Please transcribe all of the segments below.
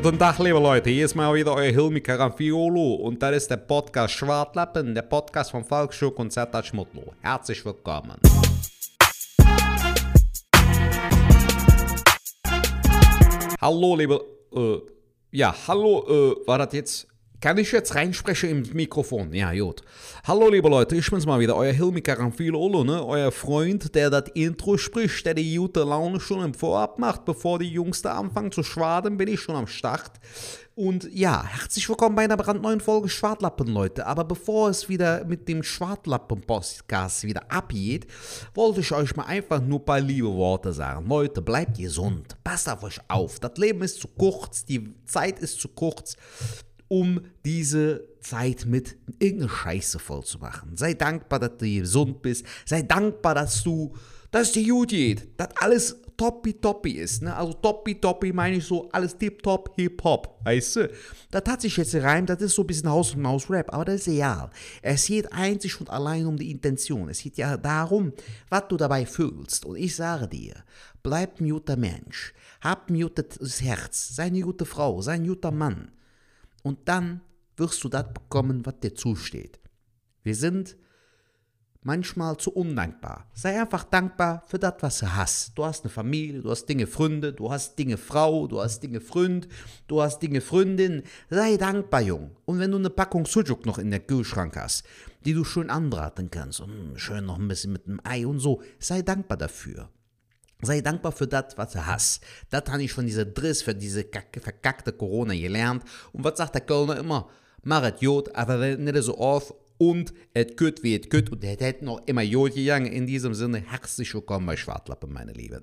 Guten Tag, liebe Leute. Hier ist mal wieder euer Hilmi Karamfiolo und das ist der Podcast Schwartlappen, der Podcast von Falk Schuck und Zerta Schmutlo. Herzlich willkommen. Hallo, liebe. Äh, ja, hallo, äh, war das jetzt. Kann ich jetzt reinsprechen im Mikrofon? Ja, gut. Hallo, liebe Leute, ich bin's mal wieder, euer Hilmi Karamfilo, ne? Euer Freund, der das Intro spricht, der die gute Laune schon im Vorab macht, bevor die Jungs da anfangen zu schwaden, bin ich schon am Start. Und ja, herzlich willkommen bei einer brandneuen Folge Schwartlappen, Leute. Aber bevor es wieder mit dem Schwartlappen-Podcast wieder abgeht, wollte ich euch mal einfach nur ein paar liebe Worte sagen. Leute, bleibt gesund, passt auf euch auf. Das Leben ist zu kurz, die Zeit ist zu kurz um diese Zeit mit irgendeiner Scheiße voll zu machen. Sei dankbar, dass du gesund bist. Sei dankbar, dass du, dass dir gut geht. Dass alles toppi-toppi ist. Ne? Also toppi-toppi meine ich so, alles tip-top, hip-hop. Weißt du? Das hat sich jetzt gereimt, das ist so ein bisschen Haus- und Maus-Rap, aber das ist egal. Es geht einzig und allein um die Intention. Es geht ja darum, was du dabei fühlst. Und ich sage dir, bleib ein guter Mensch. Hab ein gutes Herz. Sei eine gute Frau. Sei ein guter Mann. Und dann wirst du das bekommen, was dir zusteht. Wir sind manchmal zu undankbar. Sei einfach dankbar für das, was du hast. Du hast eine Familie, du hast Dinge Freunde, du hast Dinge Frau, du hast Dinge Freund, du hast Dinge Freundin. Sei dankbar, Jung. Und wenn du eine Packung Sujuk noch in der Kühlschrank hast, die du schön anbraten kannst, und schön noch ein bisschen mit einem Ei und so, sei dankbar dafür. Sei dankbar für das, was du hast. Das habe ich von dieser Driss, für diese verkackte Corona gelernt. Und was sagt der Kölner immer? Mach es gut, aber nicht so oft. Und es gut wie es gut. Und es hätte noch immer gut gegangen. In diesem Sinne, herzlich willkommen bei Schwartlappen, meine Lieben.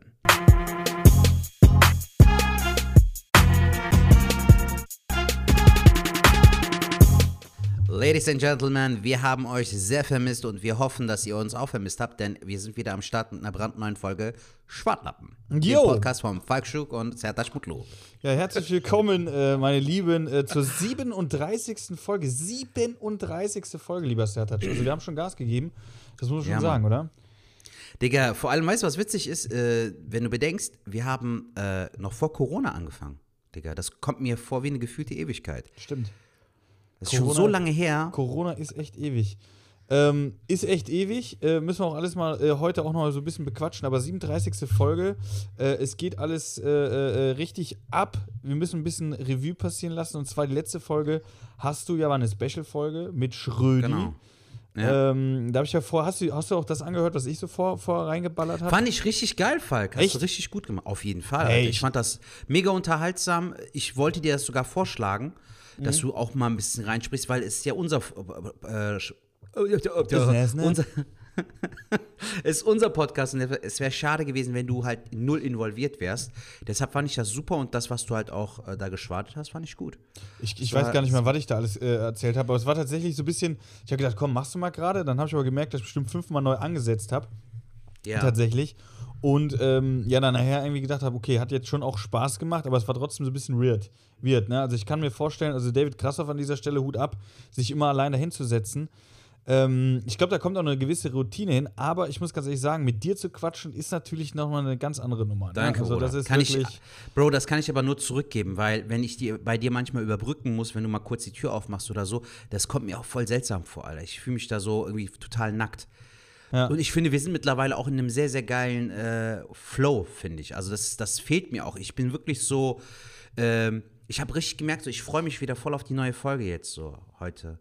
Ladies and Gentlemen, wir haben euch sehr vermisst und wir hoffen, dass ihr uns auch vermisst habt, denn wir sind wieder am Start mit einer brandneuen Folge Schwartlappen. Jo. Dem Podcast von Falk Schuck und Sertac Mutlu. Ja, herzlich willkommen, äh, meine Lieben, äh, zur 37. Folge. 37. Folge, lieber Sertac. Also, wir haben schon Gas gegeben. Das muss man schon Ja, Mann. sagen, oder? Digga, vor allem, weißt du, was witzig ist? Äh, wenn du bedenkst, wir haben äh, noch vor Corona angefangen. Digga, das kommt mir vor wie eine gefühlte Ewigkeit. Stimmt. Das ist schon Corona- so lange her. Corona ist echt ewig. Ähm, ist echt ewig. Äh, müssen wir auch alles mal äh, heute auch noch so ein bisschen bequatschen. Aber 37. Folge. Äh, es geht alles äh, äh, richtig ab. Wir müssen ein bisschen Revue passieren lassen. Und zwar die letzte Folge hast du ja war eine Special-Folge mit Schrödi. Genau. Ja. Ähm, da habe ich ja vor, hast du, hast du auch das angehört, was ich so vor, vor reingeballert habe? Fand ich richtig geil, Falk. Hast Echt? du richtig gut gemacht. Auf jeden Fall. Ich- fand das mega unterhaltsam. Ich wollte dir das sogar vorschlagen, dass Mhm. du auch mal ein bisschen reinsprichst, weil es ist ja unser. Äh, unser ist unser Podcast und es wäre schade gewesen, wenn du halt null involviert wärst. Deshalb fand ich das super und das, was du halt auch äh, da geschwartet hast, fand ich gut. Ich, ich weiß gar nicht mehr, was ich da alles äh, erzählt habe, aber es war tatsächlich so ein bisschen, ich habe gedacht, komm, machst du mal gerade. Dann habe ich aber gemerkt, dass ich bestimmt fünfmal neu angesetzt habe, Ja. tatsächlich. Und ähm, ja, dann nachher irgendwie gedacht habe, okay, hat jetzt schon auch Spaß gemacht, aber es war trotzdem so ein bisschen weird. Weird ne? Also ich kann mir vorstellen, also David Krassoff an dieser Stelle Hut ab, sich immer allein dahinzusetzen. Ähm, ich glaube, da kommt auch eine gewisse Routine hin, aber ich muss ganz ehrlich sagen, mit dir zu quatschen ist natürlich nochmal eine ganz andere Nummer. Ne? Danke, also das ist kann ich, wirklich. Bro, das kann ich aber nur zurückgeben, weil wenn ich die, bei dir manchmal überbrücken muss, wenn du mal kurz die Tür aufmachst oder so, das kommt mir auch voll seltsam vor, Alter. Ich fühle mich da so irgendwie total nackt. Ja. Und ich finde, wir sind mittlerweile auch in einem sehr, sehr geilen äh, Flow, finde ich. Also das, das fehlt mir auch. Ich bin wirklich so, ähm, ich habe richtig gemerkt, so, ich freue mich wieder voll auf die neue Folge jetzt so heute.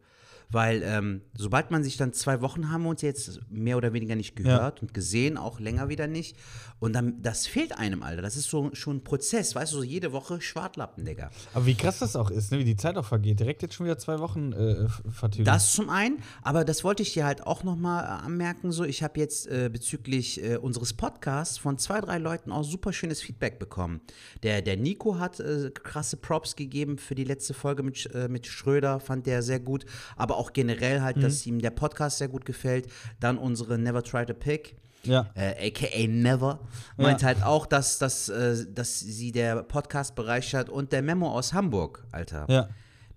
Weil ähm, sobald man sich dann zwei Wochen haben wir uns jetzt mehr oder weniger nicht gehört und gesehen, auch länger wieder nicht. Und dann, das fehlt einem, Alter. Das ist so schon ein Prozess, weißt du, so jede Woche Schwartlappen, Digga. Aber wie krass das auch ist, ne? wie die Zeit auch vergeht. Direkt jetzt schon wieder zwei Wochen äh, vertüdelt. Das zum einen, aber das wollte ich dir halt auch nochmal äh, anmerken. So, ich habe jetzt äh, bezüglich äh, unseres Podcasts von zwei, drei Leuten auch super schönes Feedback bekommen. Der, der Nico hat äh, krasse Props gegeben für die letzte Folge mit, äh, mit Schröder, fand der sehr gut. Aber auch generell halt, dass ihm der Podcast sehr gut gefällt. Dann unsere Never Try to Pick. Ja. Äh, AKA Never, meint halt auch, dass, dass, äh, dass sie der Podcast bereichert und der Memo aus Hamburg, Alter. Ja.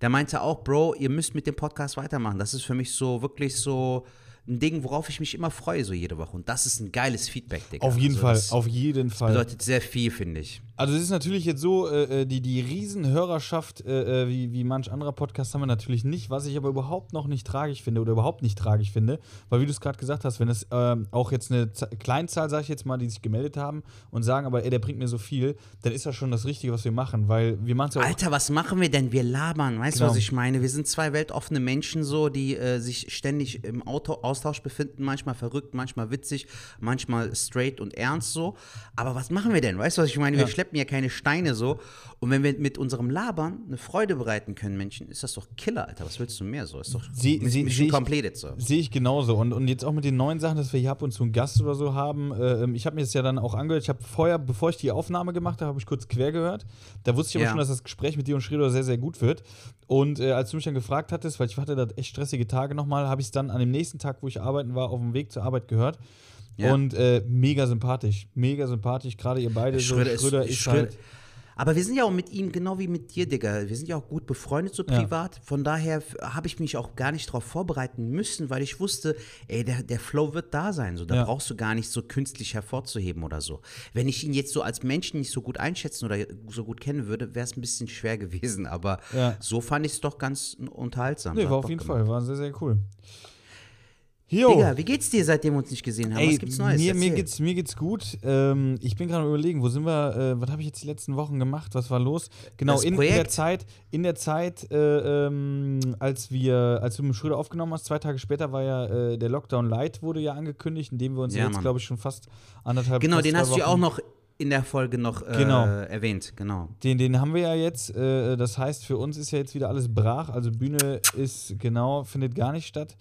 Der meinte auch, Bro, ihr müsst mit dem Podcast weitermachen. Das ist für mich so wirklich so ein Ding, worauf ich mich immer freue, so jede Woche. Und das ist ein geiles Feedback, Digga. Auf jeden Also Fall, auf jeden Fall. bedeutet sehr viel, finde ich. Also es ist natürlich jetzt so, äh, äh die, die Riesenhörerschaft, äh, äh, wie, wie manch anderer Podcast haben wir natürlich nicht, was ich aber überhaupt noch nicht tragisch finde oder überhaupt nicht tragisch finde, weil wie du es gerade gesagt hast, wenn es ähm, auch jetzt eine Z Kleinzahl, sage ich jetzt mal, die sich gemeldet haben und sagen, aber ey, der bringt mir so viel, dann ist das schon das Richtige, was wir machen, weil wir machen es ja auch Alter, was machen wir denn? Wir labern, weißt du, Genau. was ich meine? Wir sind zwei weltoffene Menschen so, die äh, sich ständig im Auto Austausch befinden, manchmal verrückt, manchmal witzig, manchmal straight und ernst so. Aber was machen wir denn? Weißt du, was ich meine? Wir Ja. schleppen ja keine Steine so. Und wenn wir mit unserem Labern eine Freude bereiten können, Menschen, ist das doch Killer, Alter. Was willst du mehr so? Ist doch Sie- completed so. Sehe ich genauso. Und, und jetzt auch mit den neuen Sachen, dass wir hier ab und zu einen Gast oder so haben. Äh, ich habe mir das ja dann auch angehört. Ich habe vorher, bevor ich die Aufnahme gemacht habe, habe ich kurz quer gehört. Da wusste ich aber Ja. schon, dass das Gespräch mit dir und Schredo sehr, sehr gut wird. Und äh, als du mich dann gefragt hattest, weil ich hatte da echt stressige Tage nochmal, habe ich es dann an dem nächsten Tag, wo ich arbeiten war, auf dem Weg zur Arbeit gehört. Ja. Und äh, mega sympathisch. Mega sympathisch. Gerade ihr beide. Schröder so, Schröder ist, ist, Schröder. halt. Aber wir sind ja auch mit ihm genau wie mit dir, Digga. Wir sind ja auch gut befreundet so Ja. privat. Von daher habe ich mich auch gar nicht darauf vorbereiten müssen, weil ich wusste, ey, der, der Flow wird da sein. So, da Ja. brauchst du gar nicht so künstlich hervorzuheben oder so. Wenn ich ihn jetzt so als Menschen nicht so gut einschätzen oder so gut kennen würde, wäre es ein bisschen schwer gewesen. Aber Ja. so fand ich es doch ganz unterhaltsam. Nee, war auf jeden gemacht. Fall. War sehr, sehr cool. Jo. Digga, wie geht's dir, seitdem wir uns nicht gesehen haben? Ey, Was gibt's Neues? Mir, mir, geht's, mir geht's gut. Ähm, ich bin gerade überlegen, wo sind wir, äh, was habe ich jetzt die letzten Wochen gemacht? Was war los? Genau, in, in der. Zeit, in der Zeit, äh, ähm, als wir, als du mit dem Schröder aufgenommen hast, zwei Tage später war ja äh, der Lockdown Light wurde ja angekündigt, in dem wir uns Ja, jetzt, glaube ich, schon fast anderthalb Genau, den hast du ja auch noch in der Folge noch äh, Genau. erwähnt. Genau. Den, den haben wir ja jetzt. Äh, das heißt, für uns ist ja jetzt wieder alles brach. Also Bühne ist genau, findet gar nicht statt.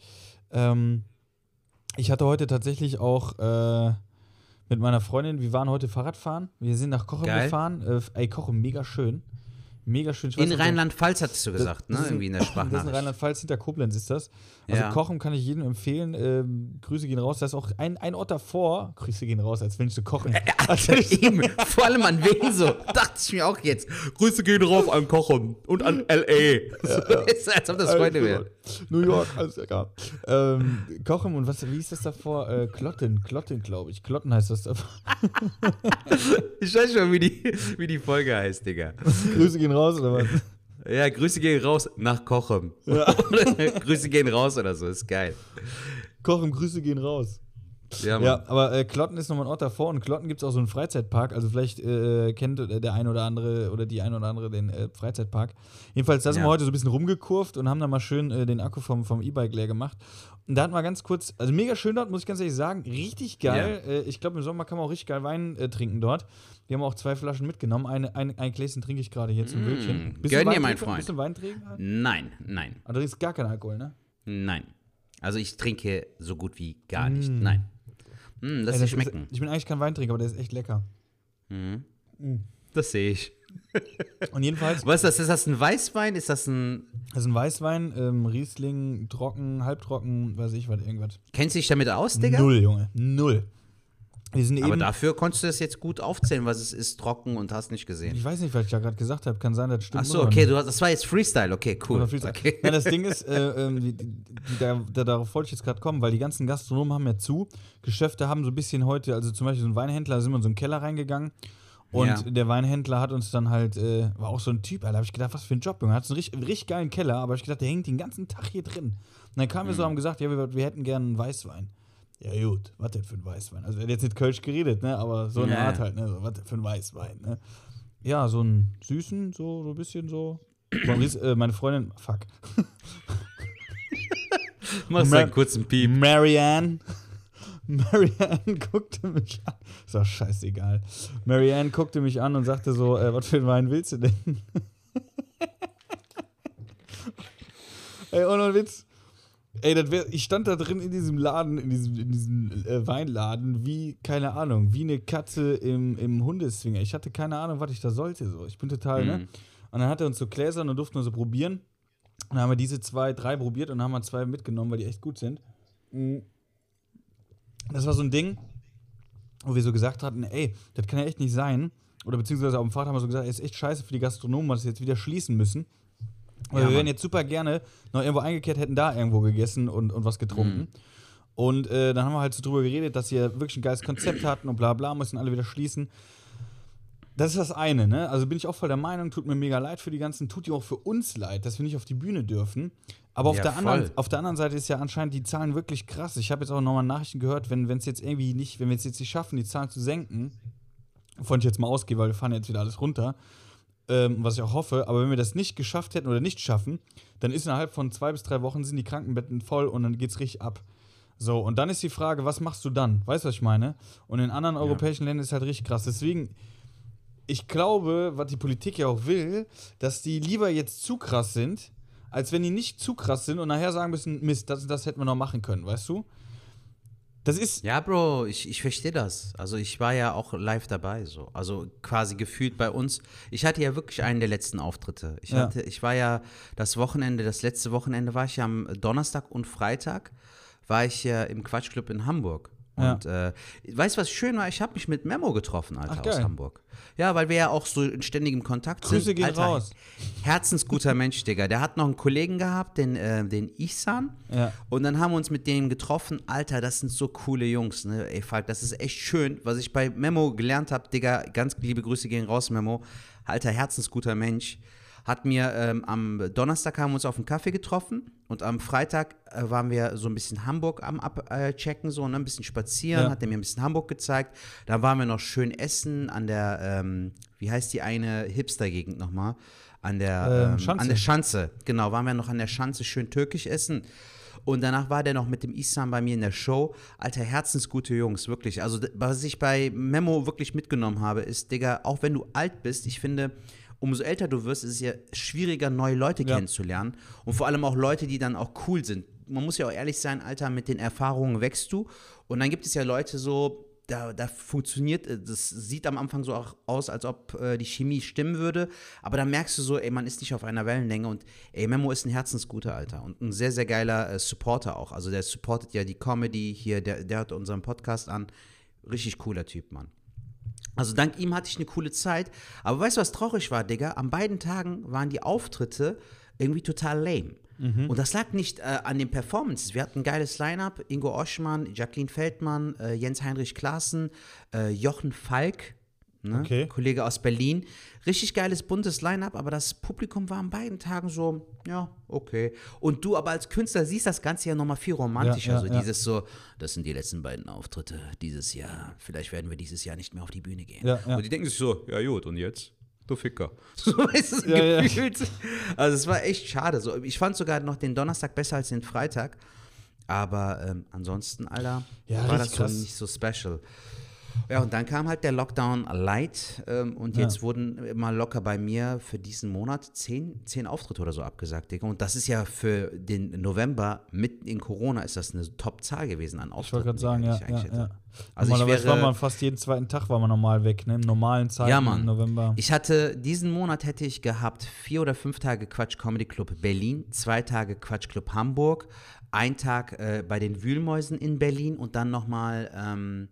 Ähm, ich hatte heute tatsächlich auch äh, mit meiner Freundin, wir waren heute Fahrradfahren. Wir sind nach Kochem Geil. gefahren. Äh, ey, Kochem, mega schön. Mega schön. In Rheinland-Pfalz hattest du gesagt, ne? Irgendwie in der Das ist in. Rheinland-Pfalz, hinter Koblenz ist das. Also Ja. Kochen kann ich jedem empfehlen. Ähm, Grüße gehen raus. Da ist auch ein, ein Ort davor. Grüße gehen raus, als wenn ich zu kochen. Also eben, vor allem an wen so, dachte ich mir auch jetzt. Grüße gehen rauf an Kochen und an L.A. So, ist, als ob das Freunde wären. New York, alles egal. ähm, Kochen und was, wie ist das davor? Äh, Klotten, Klotten, glaube ich. Klotten heißt das davor. Ich weiß schon, wie die, wie die Folge heißt, Digga. Grüße gehen raus oder was? Ja, Grüße gehen raus nach Kochen. Oder Grüße gehen raus oder so, ist geil. Kochen, Grüße gehen raus. Ja. Ja, aber äh, Klotten ist nochmal ein Ort davor und Klotten gibt es auch so einen Freizeitpark. Also vielleicht äh, kennt äh, der eine oder andere oder die eine oder andere den äh, Freizeitpark. Jedenfalls, da sind Ja. wir heute so ein bisschen rumgekurvt und haben da mal schön äh, den Akku vom, vom E-Bike leer gemacht. Und da hatten wir ganz kurz, also mega schön dort, muss ich ganz ehrlich sagen. Richtig geil. Äh, ich glaube, im Sommer kann man auch richtig geil Wein trinken dort. Wir haben auch zwei Flaschen mitgenommen. Eine, ein, ein Gläschen trinke ich gerade hier zum Wildchen. Bist du Mm. gönn dir, mein? Freund. Bist du Weinträger? Nein, nein, Aber du trinkst gar keinen Alkohol, ne? nein. Also ich trinke so gut wie gar nicht. Nein. Mm, lass Ey, schmecken. Ist, ich bin eigentlich kein Weintrinker, aber der ist echt lecker. Das sehe ich. Und jedenfalls. Was ist das? Ist das ein Weißwein? Ist das ein. Das ist ein Weißwein, ähm, Riesling, trocken, halbtrocken, weiß ich was, irgendwas. Kennst du dich damit aus, Digga? Null, Junge, null. Wir Aber dafür konntest du das jetzt gut aufzählen, was es ist, trocken und hast nicht gesehen. Ich weiß nicht, was ich da gerade gesagt habe. Kann sein, das stimmt. Ach so, oder okay, du hast, das war jetzt Freestyle, okay, cool. Okay. Ja, das Ding ist, äh, ähm, die, die, da, da, darauf wollte ich jetzt gerade kommen, weil die ganzen Gastronomen haben ja zu. Geschäfte haben so ein bisschen heute, also zum Beispiel so ein Weinhändler, da sind wir in so einen Keller reingegangen. Und Ja. der Weinhändler hat uns dann halt, äh, war auch so ein Typ, Alter, da habe ich gedacht, was für ein Job, Junge. Hat so einen richtig, richtig geilen Keller, aber ich gedacht, der hängt den ganzen Tag hier drin. Und dann kamen wir Mhm. so, haben gesagt, ja, wir, wir hätten gerne einen Weißwein. Ja, gut, was denn für ein Weißwein? Also, er hat jetzt nicht Kölsch geredet, ne, aber so eine Ja. Art halt, ne, so, was denn für ein Weißwein, ne. Ja, so einen süßen, so, so ein bisschen so. Maurice, äh, meine Freundin, fuck. Machst Ma- einen kurzen Piep. Marianne. Marianne guckte mich an. Ist doch scheißegal. Marianne guckte mich an und sagte so: äh, Was für einen Wein willst du denn? Ey, ohne Witz. Ey, das wär, ich stand da drin in diesem Laden, in diesem, in diesem äh, Weinladen, wie, keine Ahnung, wie eine Katze im, im Hundeswinger. Ich hatte keine Ahnung, was ich da sollte. So. Ich bin total, Mhm. ne? Und dann hat er uns so Gläsern und durften wir so probieren. Und dann haben wir diese zwei, drei probiert und haben wir zwei mitgenommen, weil die echt gut sind. Mhm. Das war so ein Ding, wo wir so gesagt hatten, ey, das kann ja echt nicht sein. Oder beziehungsweise auf dem Fahrrad haben wir so gesagt, ey, ist echt scheiße für die Gastronomen, dass sie jetzt wieder schließen müssen. Weil Ja, wir wären jetzt super gerne noch irgendwo eingekehrt, hätten da irgendwo gegessen und, und was getrunken. Mhm. Und äh, dann haben wir halt so drüber geredet, dass sie ja wirklich ein geiles Konzept hatten und bla bla, müssen alle wieder schließen. Das ist das eine, ne? Also bin ich auch voll der Meinung, tut mir mega leid für die ganzen, tut dir auch für uns leid, dass wir nicht auf die Bühne dürfen. Aber auf, Ja, der, anderen, auf der anderen Seite ist ja anscheinend die Zahlen wirklich krass. Ich habe jetzt auch nochmal Nachrichten gehört, wenn es jetzt irgendwie nicht, wenn wir es jetzt nicht schaffen, die Zahlen zu senken, wovon ich jetzt mal ausgehe, weil wir fahren jetzt wieder alles runter, ähm, was ich auch hoffe, aber wenn wir das nicht geschafft hätten oder nicht schaffen, dann ist innerhalb von zwei bis drei Wochen sind die Krankenbetten voll und dann geht's richtig ab. So, und dann ist die Frage, was machst du dann? Weißt du, was ich meine? Und in anderen europäischen Ländern ist halt richtig krass. Deswegen, ich glaube, was die Politik ja auch will, dass die lieber jetzt zu krass sind, als wenn die nicht zu krass sind und nachher sagen müssen, Mist, das, das hätten wir noch machen können, weißt du? Das ist, Ja, Bro, ich, ich verstehe das. Also ich war ja auch live dabei, so. Also quasi gefühlt bei uns. Ich hatte ja wirklich einen der letzten Auftritte. Ich, Ja. hatte, ich war ja das Wochenende, das letzte Wochenende war ich ja am Donnerstag und Freitag war ich ja im Quatschclub in Hamburg. Ja. Und äh, weißt du, was schön war? Ich habe mich mit Memo getroffen, Alter, Ach, aus. Hamburg. Ja, weil wir ja auch so in ständigem Kontakt Grüße sind. gehen Alter, raus. Herzensguter Mensch, Digga. Der hat noch einen Kollegen gehabt, den, äh, den Ihsan. Ja. Und dann haben wir uns mit denen getroffen. Alter, das sind so coole Jungs, ne? Ey, Falk, das ist echt schön. Was ich bei Memo gelernt habe, Digga, ganz liebe Grüße gehen raus, Memo. Alter, herzensguter Mensch. Hat mir ähm, am Donnerstag haben wir uns auf einen Kaffee getroffen und am Freitag äh, waren wir so ein bisschen Hamburg am Abchecken, so, ne? ein bisschen spazieren, Ja. hat er mir ein bisschen Hamburg gezeigt. Dann waren wir noch schön essen an der, ähm, wie heißt die eine Hipster-Gegend nochmal? An der, Ähm, ähm, Schanze. an der Schanze, genau, waren wir noch an der Schanze schön türkisch essen. Und danach war der noch mit dem Isam bei mir in der Show. Alter, herzensgute Jungs, wirklich. Also, was ich bei Memo wirklich mitgenommen habe, ist, Digga, auch wenn du alt bist, ich finde, umso älter du wirst, ist es ja schwieriger, neue Leute Ja. kennenzulernen. Und vor allem auch Leute, die dann auch cool sind. Man muss ja auch ehrlich sein, Alter, mit den Erfahrungen wächst du. Und dann gibt es ja Leute so, da, da funktioniert, äh, das sieht am Anfang so auch aus, als ob äh, die Chemie stimmen würde, aber dann merkst du so, ey, man ist nicht auf einer Wellenlänge und ey, Memo ist ein herzensguter Alter und ein sehr, sehr geiler äh, Supporter auch. Also der supportet ja die Comedy hier, der, der hört unseren Podcast an. Richtig cooler Typ, Mann. Also dank ihm hatte ich eine coole Zeit. Aber weißt du, was traurig war, Digga? An beiden Tagen waren die Auftritte irgendwie total lame. Und das lag nicht äh, an den Performances. Wir hatten ein geiles Line-Up. Ingo Oschmann, Jacqueline Feldmann, äh, Jens-Heinrich Klaassen, äh, Jochen Falk, ne? Okay. Kollege aus Berlin. Richtig geiles, buntes Line-Up, aber das Publikum war an beiden Tagen so, ja, okay. Und du aber als Künstler siehst das Ganze ja nochmal viel romantischer. Ja, ja, so ja. dieses so, das sind die letzten beiden Auftritte dieses Jahr. Vielleicht werden wir dieses Jahr nicht mehr auf die Bühne gehen. Ja, ja. Und die denken sich so, ja gut, und jetzt? Du Ficker. So ist es Ja, ja. gefühlt. Also es war echt schade. So, ich fand sogar noch den Donnerstag besser als den Freitag. Aber ähm, ansonsten, Alter, Ja, war das krass. nicht so special. Ja, und dann kam halt der Lockdown light ähm, und Ja. jetzt wurden immer locker bei mir für diesen Monat zehn, zehn Auftritte oder so abgesagt, Digga. Und das ist ja für den November mitten in Corona ist das eine Top-Zahl gewesen an Ich Auftritten. wollte gerade sagen, ja, ich ja, ja. Also ich Normalerweise war wäre, man fast jeden zweiten Tag war man normal weg, ne? Im normalen Zeiten Ja, Mann. im November. Ich hatte, diesen Monat hätte ich gehabt, vier oder fünf Tage Quatsch Comedy Club Berlin, zwei Tage Quatsch Club Hamburg, ein Tag äh, bei den Wühlmäusen in Berlin und dann nochmal ähm,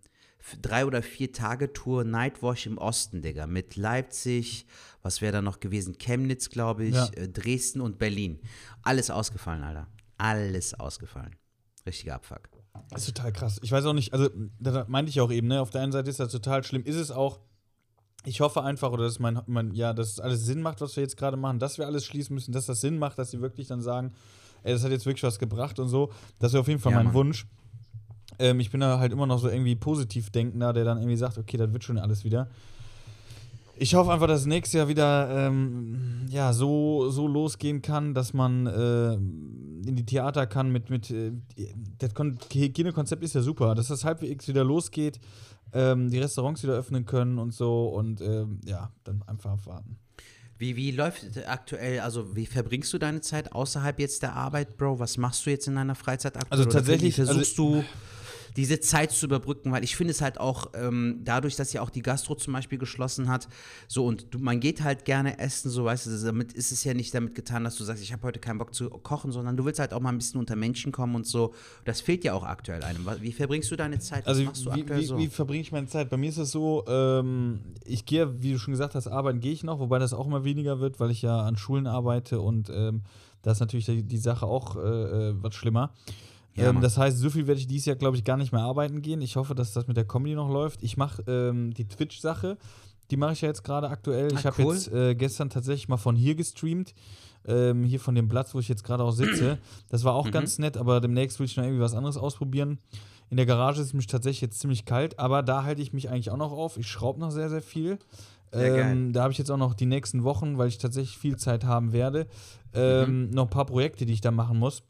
drei oder vier Tage Tour Nightwash im Osten, Digga, mit Leipzig, was wäre da noch gewesen? Chemnitz, glaube ich, Ja. äh, Dresden und Berlin. Alles ausgefallen, Alter. Alles ausgefallen. Richtiger Abfuck. Das ist total krass. Ich weiß auch nicht, also, da meinte ich auch eben, ne? Auf der einen Seite ist das total schlimm, ist es auch. Ich hoffe einfach, oder dass mein, mein, ja, dass es alles Sinn macht, was wir jetzt gerade machen, dass wir alles schließen müssen, dass das Sinn macht, dass sie wirklich dann sagen, ey, das hat jetzt wirklich was gebracht und so. Das wäre auf jeden Fall Ja, mein Mann. Wunsch. Ähm, ich bin da halt immer noch so irgendwie positiv denkender, der dann irgendwie sagt, okay, das wird schon alles wieder. Ich hoffe einfach, dass nächstes Jahr wieder ähm, ja, so, so losgehen kann, dass man äh, in die Theater kann mit, mit äh, das Kon Hygienekonzept ist ja super, dass das halbwegs wieder losgeht, ähm, die Restaurants wieder öffnen können und so und ähm, ja, dann einfach abwarten. Wie, wie läuft aktuell, also wie verbringst du deine Zeit außerhalb jetzt der Arbeit, Bro? Was machst du jetzt in deiner Freizeit aktuell? Also tatsächlich, wie versuchst du diese Zeit zu überbrücken? Weil ich finde es halt auch, ähm, dadurch, dass ja auch die Gastro zum Beispiel geschlossen hat, so und du, man geht halt gerne essen, so weißt du, damit ist es ja nicht damit getan, dass du sagst, ich habe heute keinen Bock zu kochen, sondern du willst halt auch mal ein bisschen unter Menschen kommen und so. Das fehlt ja auch aktuell einem. Wie verbringst du deine Zeit? Was Also machst du wie, aktuell wie, so? wie verbringe ich meine Zeit? Bei mir ist es so, ähm, ich gehe, wie du schon gesagt hast, arbeiten gehe ich noch, wobei das auch immer weniger wird, weil ich ja an Schulen arbeite und ähm, da ist natürlich die, die Sache auch äh, äh, was schlimmer. Ja, ähm, das heißt, so viel werde ich dieses Jahr, glaube ich, gar nicht mehr arbeiten gehen. Ich hoffe, dass das mit der Comedy noch läuft. Ich mache ähm, die Twitch-Sache. Die mache ich ja jetzt gerade aktuell. Ah, ich habe cool. jetzt äh, gestern tatsächlich mal von hier gestreamt. Ähm, hier von dem Platz, wo ich jetzt gerade auch sitze. Das war Mhm. auch ganz nett, aber demnächst will ich noch irgendwie was anderes ausprobieren. In der Garage ist es mich tatsächlich jetzt ziemlich kalt, aber da halte ich mich eigentlich auch noch auf. Ich schraube noch sehr, sehr viel. Sehr Ähm, da habe ich jetzt auch noch die nächsten Wochen, weil ich tatsächlich viel Zeit haben werde, ähm, noch ein paar Projekte, die ich da machen muss.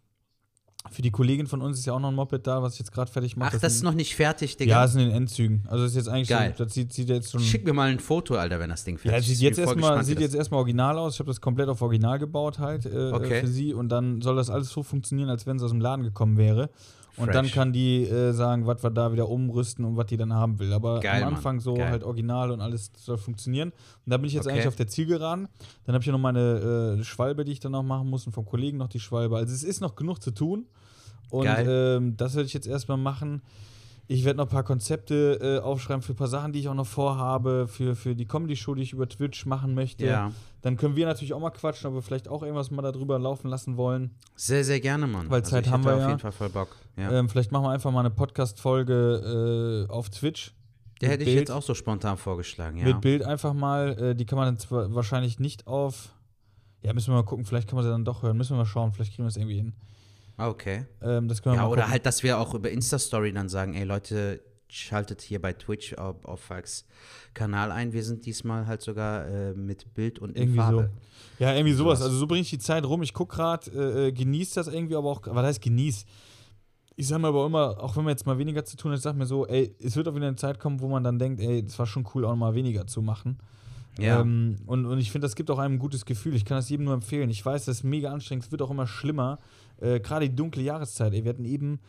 Für die Kollegin von uns ist ja auch noch ein Moped da, was ich jetzt gerade fertig mache. Ach, das ist noch nicht fertig, Digga. Ja, ist in den Endzügen. Also ist jetzt eigentlich Geil. so, das sieht, sieht jetzt schon. Schick mir mal ein Foto, Alter, wenn das Ding Ja, fertig sieht ist. jetzt Ich bin voll erstmal sieht jetzt erstmal original aus. Ich habe das komplett auf Original gebaut halt äh, Okay. äh, für sie und dann soll das alles so funktionieren, als wenn es aus dem Laden gekommen wäre. Und dann kann die äh, sagen, was wir da wieder umrüsten und was die dann haben will. Aber Geil, am Mann. Anfang so Geil. halt original und alles soll funktionieren. Und da bin ich jetzt Okay. eigentlich auf der Zielgeraden. Dann habe ich ja noch meine äh, Schwalbe, die ich dann noch machen muss und vom Kollegen noch die Schwalbe. Also es ist noch genug zu tun. Und ähm, das werde ich jetzt erstmal machen. Ich werde noch ein paar Konzepte äh, aufschreiben für ein paar Sachen, die ich auch noch vorhabe, für, für die Comedy-Show, die ich über Twitch machen möchte. Ja. Dann können wir natürlich auch mal quatschen, ob wir vielleicht auch irgendwas mal darüber laufen lassen wollen. Sehr, sehr gerne, Mann. Also Weil Zeit ich haben wir auf ja. jeden Fall voll Bock. Ja. Ähm, vielleicht machen wir einfach mal eine Podcast-Folge äh, auf Twitch. Der hätte ich Bild. jetzt auch so spontan vorgeschlagen, ja. Mit Bild einfach mal. Äh, die kann man dann wahrscheinlich nicht auf. Ja, müssen wir mal gucken. Vielleicht kann man sie dann doch hören. Müssen wir mal schauen. Vielleicht kriegen wir es irgendwie hin. Ah, Okay. Ähm, das können wir Ja, oder gucken. halt, dass wir auch über Insta-Story dann sagen, ey Leute, schaltet hier bei Twitch auf, auf Falks Kanal ein. Wir sind diesmal halt sogar äh, mit Bild und in Irgendwie Farbe. so. Ja, irgendwie sowas. Also so bringe ich die Zeit rum. Ich gucke gerade, äh, äh, genieße das irgendwie, aber auch, was heißt genieß? Ich sage mir aber immer, auch wenn man jetzt mal weniger zu tun hat, ich sage mir so, ey, es wird auch wieder eine Zeit kommen, wo man dann denkt, ey, es war schon cool, auch mal weniger zu machen. Ja. Ähm, und, und ich finde, das gibt auch einem ein gutes Gefühl. Ich kann das jedem nur empfehlen. Ich weiß, das ist mega anstrengend, es wird auch immer schlimmer. Äh, Gerade die dunkle Jahreszeit, ey, wir hatten eben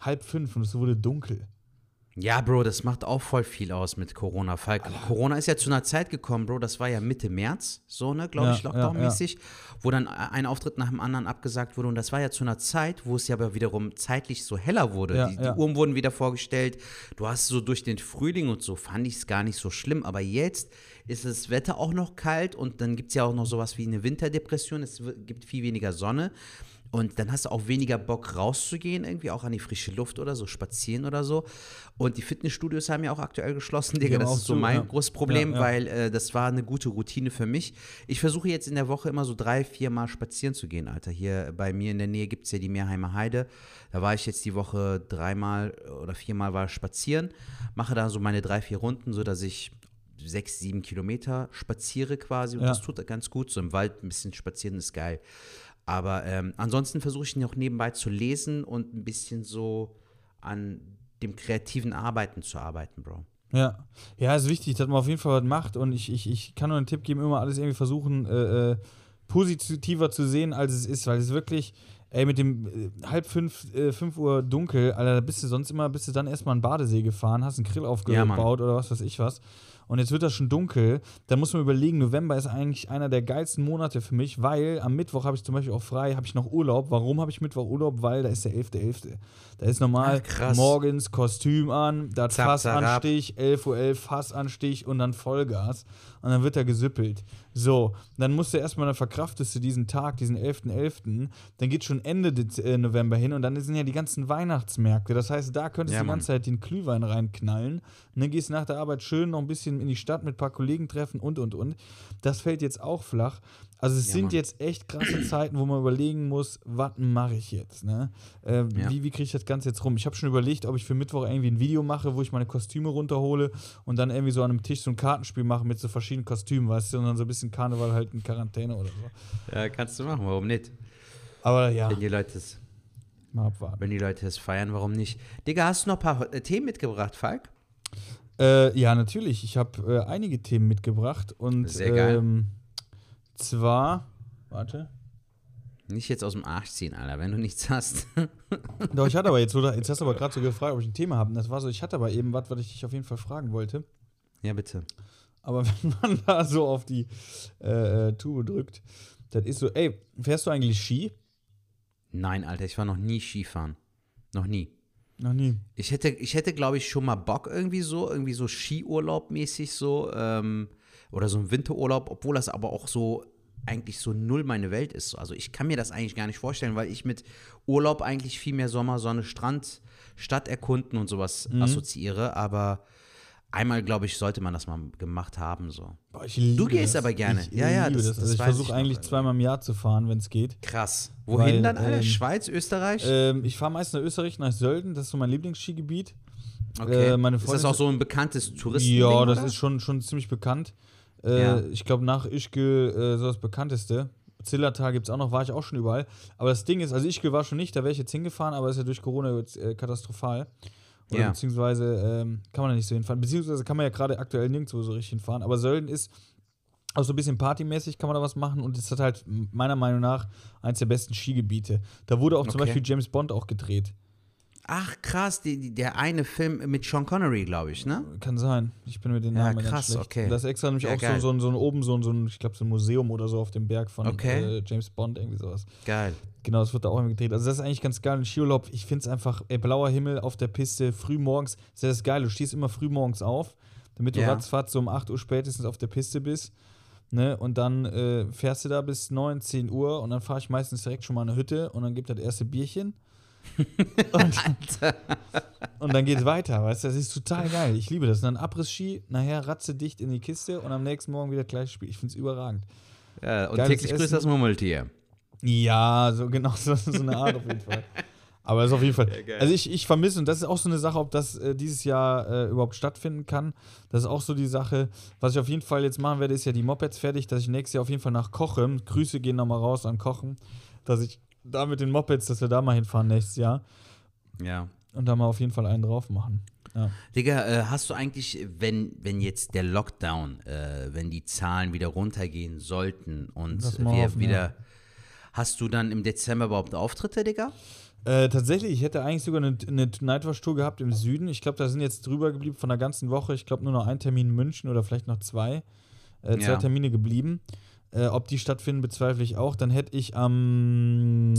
halb fünf und es wurde dunkel. Ja, Bro, das macht auch voll viel aus mit Corona. Falk, Corona ist ja zu einer Zeit gekommen, Bro, das war ja Mitte März, so, ne, glaube Ja, ich, Lockdown-mäßig, ja, wo dann ein Auftritt nach dem anderen abgesagt wurde. Und das war ja zu einer Zeit, wo es ja aber wiederum zeitlich so heller wurde. Ja, die, ja. die Uhren wurden wieder vorgestellt. Du hast so durch den Frühling und so, fand ich es gar nicht so schlimm. Aber jetzt ist das Wetter auch noch kalt und dann gibt es ja auch noch sowas wie eine Winterdepression. Es gibt viel weniger Sonne. Und dann hast du auch weniger Bock rauszugehen, irgendwie auch an die frische Luft oder so, spazieren oder so. Und die Fitnessstudios haben ja auch aktuell geschlossen, Digga. Das ist so mein ja. großes Problem, Ja, ja. weil äh, das war eine gute Routine für mich. Ich versuche jetzt in der Woche immer so drei, vier Mal spazieren zu gehen, Alter. Hier bei mir in der Nähe gibt es ja die Meerheimer Heide. Da war ich jetzt die Woche dreimal oder viermal war spazieren, mache da so meine drei, vier Runden, sodass ich sechs, sieben Kilometer spaziere quasi. Und das tut ganz gut. So im Wald ein bisschen spazieren ist geil. Aber ähm, ansonsten versuche ich noch nebenbei zu lesen und ein bisschen so an dem kreativen Arbeiten zu arbeiten, Bro. Ja, ja, ist wichtig, dass man auf jeden Fall was macht und ich, ich, ich kann nur einen Tipp geben, immer alles irgendwie versuchen, äh, äh, positiver zu sehen, als es ist, weil es wirklich, ey, mit dem äh, halb fünf, äh, fünf Uhr dunkel, Alter, da bist du sonst immer, bist du dann erstmal einen Badesee gefahren, hast einen Grill Ja, aufgebaut oder was weiß ich was. Und jetzt wird das schon dunkel. Da muss man überlegen, November ist eigentlich einer der geilsten Monate für mich, weil am Mittwoch habe ich zum Beispiel auch frei, habe ich noch Urlaub. Warum habe ich Mittwoch Urlaub? Weil da ist der 11.11. Da ist normal Ach, morgens Kostüm an, da hat Zap, Fass zarab. Anstich, 11.11 Uhr Fass Anstich und dann Vollgas. Und dann wird er gesüppelt. So, dann musst du erstmal, dann verkraftest du diesen Tag, diesen 11.11. Dann geht schon Ende Dez äh, November hin und dann sind ja die ganzen Weihnachtsmärkte. Das heißt, da könntest Ja, du die ganze Zeit den Glühwein reinknallen. Und dann gehst du nach der Arbeit schön noch ein bisschen in die Stadt mit ein paar Kollegen treffen und und und. Das fällt jetzt auch flach. Also es Ja, sind Mann. jetzt echt krasse Zeiten, wo man überlegen muss, was mache ich jetzt? Ne? Äh, Ja. Wie, wie kriege ich das Ganze jetzt rum? Ich habe schon überlegt, ob ich für Mittwoch irgendwie ein Video mache, wo ich meine Kostüme runterhole und dann irgendwie so an einem Tisch so ein Kartenspiel mache mit so verschiedenen Kostümen, weißt du, und dann so ein bisschen Karneval halt in Quarantäne oder so. Ja, kannst du machen, warum nicht? Aber ja, Wenn die Leute es, mal abwarten. wenn die Leute es feiern, warum nicht? Digga, hast du noch ein paar äh, Themen mitgebracht, Falk? Äh, ja, natürlich. Ich habe äh, einige Themen mitgebracht und Sehr geil. Ähm, zwar, warte. Nicht jetzt aus dem Arsch ziehen, Alter, wenn du nichts hast. Doch, ich hatte aber jetzt, oder? Jetzt hast du aber gerade so gefragt, ob ich ein Thema habe. Und das war so, ich hatte aber eben was, was ich dich auf jeden Fall fragen wollte. ja, bitte. Aber wenn man da so auf die äh, äh, Tube drückt, das ist so, ey, fährst du eigentlich Ski? Nein, Alter, ich war noch nie Skifahren. Noch nie. Noch nie. Ich hätte, ich hätte, glaube ich, schon mal Bock irgendwie so, irgendwie so Skiurlaub-mäßig so, ähm, oder so ein Winterurlaub, obwohl das aber auch so eigentlich so null meine Welt ist. Also ich kann mir das eigentlich gar nicht vorstellen, weil ich mit Urlaub eigentlich viel mehr Sommer, Sonne, Strand, Stadt erkunden und sowas assoziiere, aber Einmal, glaube ich, sollte man das mal gemacht haben. So. Boah, Du gehst das. aber gerne. Ich Ja, ja, das- das. Also ich versuche ich noch eigentlich irgendwie. zweimal im Jahr zu fahren, wenn es geht. Krass. Wohin Weil, dann, Alter? ähm, Schweiz, Österreich? Ähm, ich fahre meist nach Österreich, nach Sölden. Das ist so mein Lieblingsskigebiet. okay. äh, ist das auch so ein bekanntes Touristen? Ja, das ist schon, schon ziemlich bekannt. Äh, Ja. Ich glaube, nach Ischgl äh, so das bekannteste. Zillertal gibt es auch noch, war ich auch schon überall. Aber das Ding ist, also Ischgl war schon nicht, da wäre ich jetzt hingefahren, aber ist ja durch Corona jetzt, äh, katastrophal. Oder Ja. beziehungsweise ähm, kann man da nicht so hinfahren. Beziehungsweise kann man ja gerade aktuell nirgendwo so richtig hinfahren. Aber Sölden ist auch so ein bisschen partymäßig, kann man da was machen. Und es hat halt meiner Meinung nach eins der besten Skigebiete. Da wurde auch zum Okay. Beispiel James Bond auch gedreht. Ach, krass, die, die, der eine Film mit Sean Connery, glaube ich, ne? Kann sein. Ich bin mit den Ja, Namen ganz krass, okay. Das ist extra nämlich Ja, auch so, geil. so, ein- so ein oben so ein, so ein ich glaube, so ein Museum oder so auf dem Berg von Okay. äh, James Bond, irgendwie sowas. Geil. Genau, das wird da auch immer gedreht. Also das ist eigentlich ganz geil. Ein Skiurlaub, ich finde es einfach, ey, blauer Himmel auf der Piste, früh morgens, ist ja das geil. Du stehst immer früh morgens auf, damit du Ja. ratzfatz so um 8 Uhr spätestens auf der Piste bist. Ne? Und dann äh, fährst du da bis 9, 10 Uhr und dann fahre ich meistens direkt schon mal in eine Hütte und dann gibt das erste Bierchen. Und, und dann geht's weiter, weißt du, das ist total geil. Ich liebe das. Und dann Abriss-Ski, nachher ratze dicht in die Kiste und am nächsten Morgen wieder gleich Spiel. Ich finde es überragend. Ja, und Geiles täglich grüßt das Murmeltier. Ja, so genau, so, so eine Art auf jeden Fall. Aber das ist auf jeden Fall. geil. also ich, ich vermisse, und das ist auch so eine Sache, ob das äh, dieses Jahr äh, überhaupt stattfinden kann. Das ist auch so die Sache. Was ich auf jeden Fall jetzt machen werde, ist ja die Mopeds fertig, dass ich nächstes Jahr auf jeden Fall nach Kochen, Grüße gehen nochmal raus an Kochen, dass ich da mit den Mopeds, dass wir da mal hinfahren nächstes Jahr Ja. und da mal auf jeden Fall einen drauf machen. Ja. Digga, äh, hast du eigentlich, wenn, wenn jetzt der Lockdown, äh, wenn die Zahlen wieder runtergehen sollten und wir hoffen, wieder. ja. Hast du dann im Dezember überhaupt Auftritte, Digga? Äh, tatsächlich, ich hätte eigentlich sogar eine, eine Nightwatch-Tour gehabt im Süden. Ich glaube, da sind jetzt drüber geblieben von der ganzen Woche. Ich glaube, nur noch ein Termin in München oder vielleicht noch zwei. Äh, zwei Ja. Termine geblieben. Äh, ob die stattfinden, bezweifle ich auch. Dann hätte ich am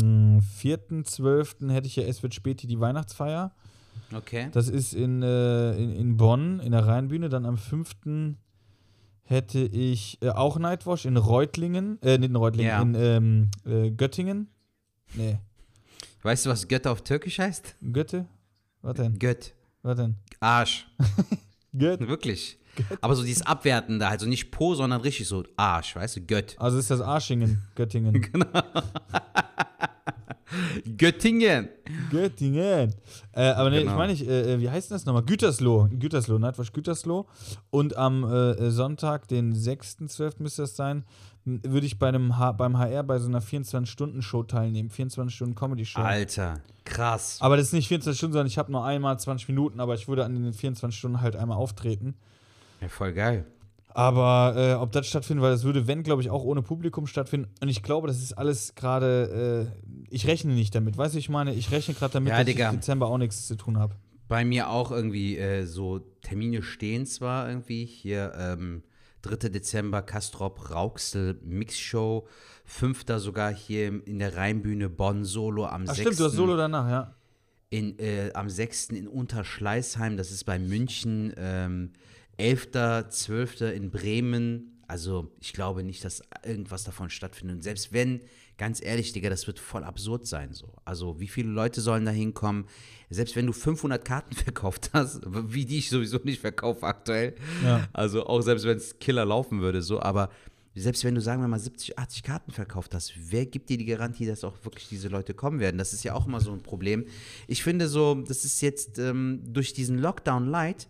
4.12. hätte ich ja Es wird Späti die Weihnachtsfeier. Okay. Das ist in, äh, in, in Bonn, in der Rheinbühne. Dann am 5. hätte ich äh, auch Nightwash in Reutlingen. Äh, nicht in Reutlingen, Ja. in ähm, äh, Göttingen. Nee, Weißt du, was Götter auf Türkisch heißt? Götte? Was denn? Gött. Was denn? Arsch. Gött. Wirklich. Aber so dieses Abwertende, also nicht Po, sondern richtig so Arsch, weißt du? Gött. Also ist das Arschingen, Göttingen. Göttingen. Göttingen. Äh, aber nee, Genau. ich meine, ich, äh, wie heißt das nochmal? Gütersloh. Gütersloh, Nightwash Gütersloh. Und am äh, Sonntag, den 6.12. müsste das sein, würde ich bei einem H beim HR bei so einer 24-Stunden-Show teilnehmen. 24-Stunden-Comedy-Show. Alter, krass. Aber das ist nicht 24 Stunden, sondern ich habe nur einmal 20 Minuten, aber ich würde an den 24 Stunden halt einmal auftreten. Ja, voll geil. Aber äh, ob das stattfindet, weil das würde, wenn, glaube ich, auch ohne Publikum stattfinden. Und ich glaube, das ist alles gerade, äh, ich rechne nicht damit. Weißt du, ich meine, ich rechne gerade damit, Ja, dass Digga. ich im Dezember auch nichts zu tun habe. Bei mir auch irgendwie äh, so Termine stehen zwar irgendwie. Hier ähm, 3. Dezember Kastrop Rauxel Mixshow. 5. sogar hier in der Rheinbühne Bonn Solo am Ach 6. stimmt, du hast Solo danach, ja. in, äh, am 6. in Unterschleißheim, das ist bei München, ähm, 11., in Bremen. Also ich glaube nicht, dass irgendwas davon stattfindet. Und selbst wenn, ganz ehrlich, Digga, das wird voll absurd sein. So. Also wie viele Leute sollen da hinkommen? Selbst wenn du 500 Karten verkauft hast, wie die ich sowieso nicht verkaufe aktuell. Ja. Also auch selbst wenn es Killer laufen würde, so. Aber selbst wenn du, sagen wir mal, 70, 80 Karten verkauft hast, wer gibt dir die Garantie, dass auch wirklich diese Leute kommen werden? Das ist ja auch immer so ein Problem. Ich finde so, das ist jetzt ähm, durch diesen Lockdown Light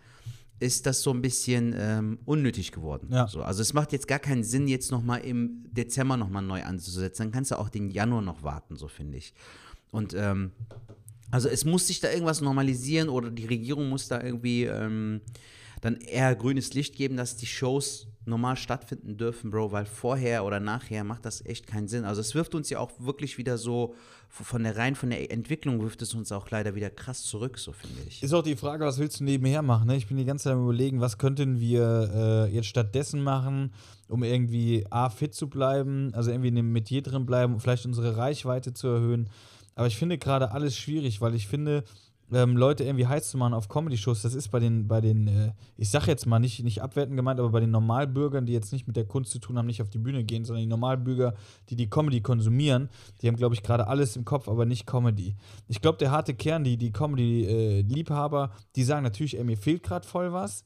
ist das so ein bisschen ähm, unnötig geworden. Ja. So, also es macht jetzt gar keinen Sinn, jetzt nochmal im Dezember nochmal neu anzusetzen. Dann kannst du auch den Januar noch warten, so finde ich. Und ähm, also es muss sich da irgendwas normalisieren oder die Regierung muss da irgendwie ähm, dann eher grünes Licht geben, dass die Shows normal stattfinden dürfen, Bro, weil vorher oder nachher macht das echt keinen Sinn. Also es wirft uns ja auch wirklich wieder so von der rein von der Entwicklung wirft es uns auch leider wieder krass zurück, so finde ich. Ist auch die Frage, was willst du nebenher machen? Ne? Ich bin die ganze Zeit am überlegen, was könnten wir äh, jetzt stattdessen machen, um irgendwie A, fit zu bleiben, also irgendwie in dem Metier drin bleiben, vielleicht unsere Reichweite zu erhöhen. Aber ich finde gerade alles schwierig, weil ich finde, ähm, Leute irgendwie heiß zu machen auf Comedy-Shows, das ist bei den, bei den, äh, ich sag jetzt mal nicht, nicht abwertend gemeint, aber bei den Normalbürgern, die jetzt nicht mit der Kunst zu tun haben, nicht auf die Bühne gehen, sondern die Normalbürger, die die Comedy konsumieren, die haben, glaube ich, gerade alles im Kopf, aber nicht Comedy. Ich glaube, der harte Kern, die, die Comedy-Liebhaber, die sagen natürlich, ey, mir fehlt gerade voll was.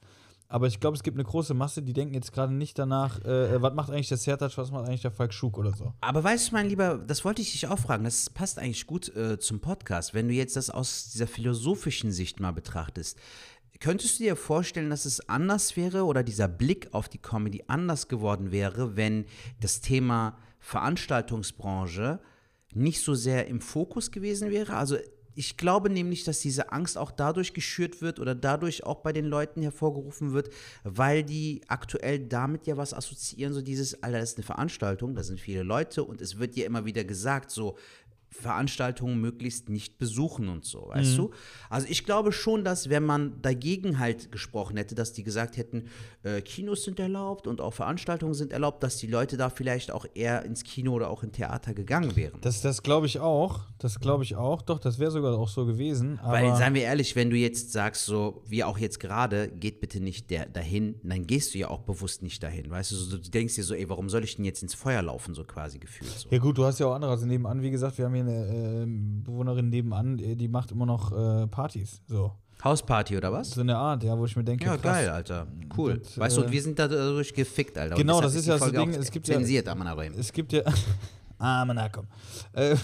Aber ich glaube, es gibt eine große Masse, die denken jetzt gerade nicht danach, äh, was macht eigentlich der Sertac, was macht eigentlich der Falk Schug oder so. Aber weißt du, mein Lieber, das wollte ich dich auch fragen, das passt eigentlich gut äh, zum Podcast, wenn du jetzt das aus dieser philosophischen Sicht mal betrachtest. Könntest du dir vorstellen, dass es anders wäre oder dieser Blick auf die Comedy anders geworden wäre, wenn das Thema Veranstaltungsbranche nicht so sehr im Fokus gewesen wäre? Also ich glaube nämlich, dass diese Angst auch dadurch geschürt wird oder dadurch auch bei den Leuten hervorgerufen wird, weil die aktuell damit ja was assoziieren, so dieses, Alter, das ist eine Veranstaltung, da sind viele Leute und es wird ja immer wieder gesagt, so, Veranstaltungen möglichst nicht besuchen und so, weißt mhm. du? Also ich glaube schon, dass wenn man dagegen halt gesprochen hätte, dass die gesagt hätten, äh, Kinos sind erlaubt und auch Veranstaltungen sind erlaubt, dass die Leute da vielleicht auch eher ins Kino oder auch in Theater gegangen wären. Das, das glaube ich auch. Das glaube ich auch. Doch, das wäre sogar auch so gewesen. Weil, seien wir ehrlich, wenn du jetzt sagst, so wie auch jetzt gerade, geht bitte nicht der, dahin, dann gehst du ja auch bewusst nicht dahin, weißt du? So, du denkst dir so, ey, warum soll ich denn jetzt ins Feuer laufen, so quasi gefühlt. So. Ja gut, du hast ja auch andere, also nebenan, wie gesagt, wir haben hier eine äh, Bewohnerin nebenan, äh, die macht immer noch äh, Partys. So. Hausparty oder was? So eine Art, ja, wo ich mir denke. Ja, krass, geil, Alter. Cool. Das, weißt du, äh, wir sind dadurch gefickt, Alter. Genau, das, ist ja das Ding. Es gibt zensiert, ja. Zensiert, Es gibt ja. ah, man, komm. Äh,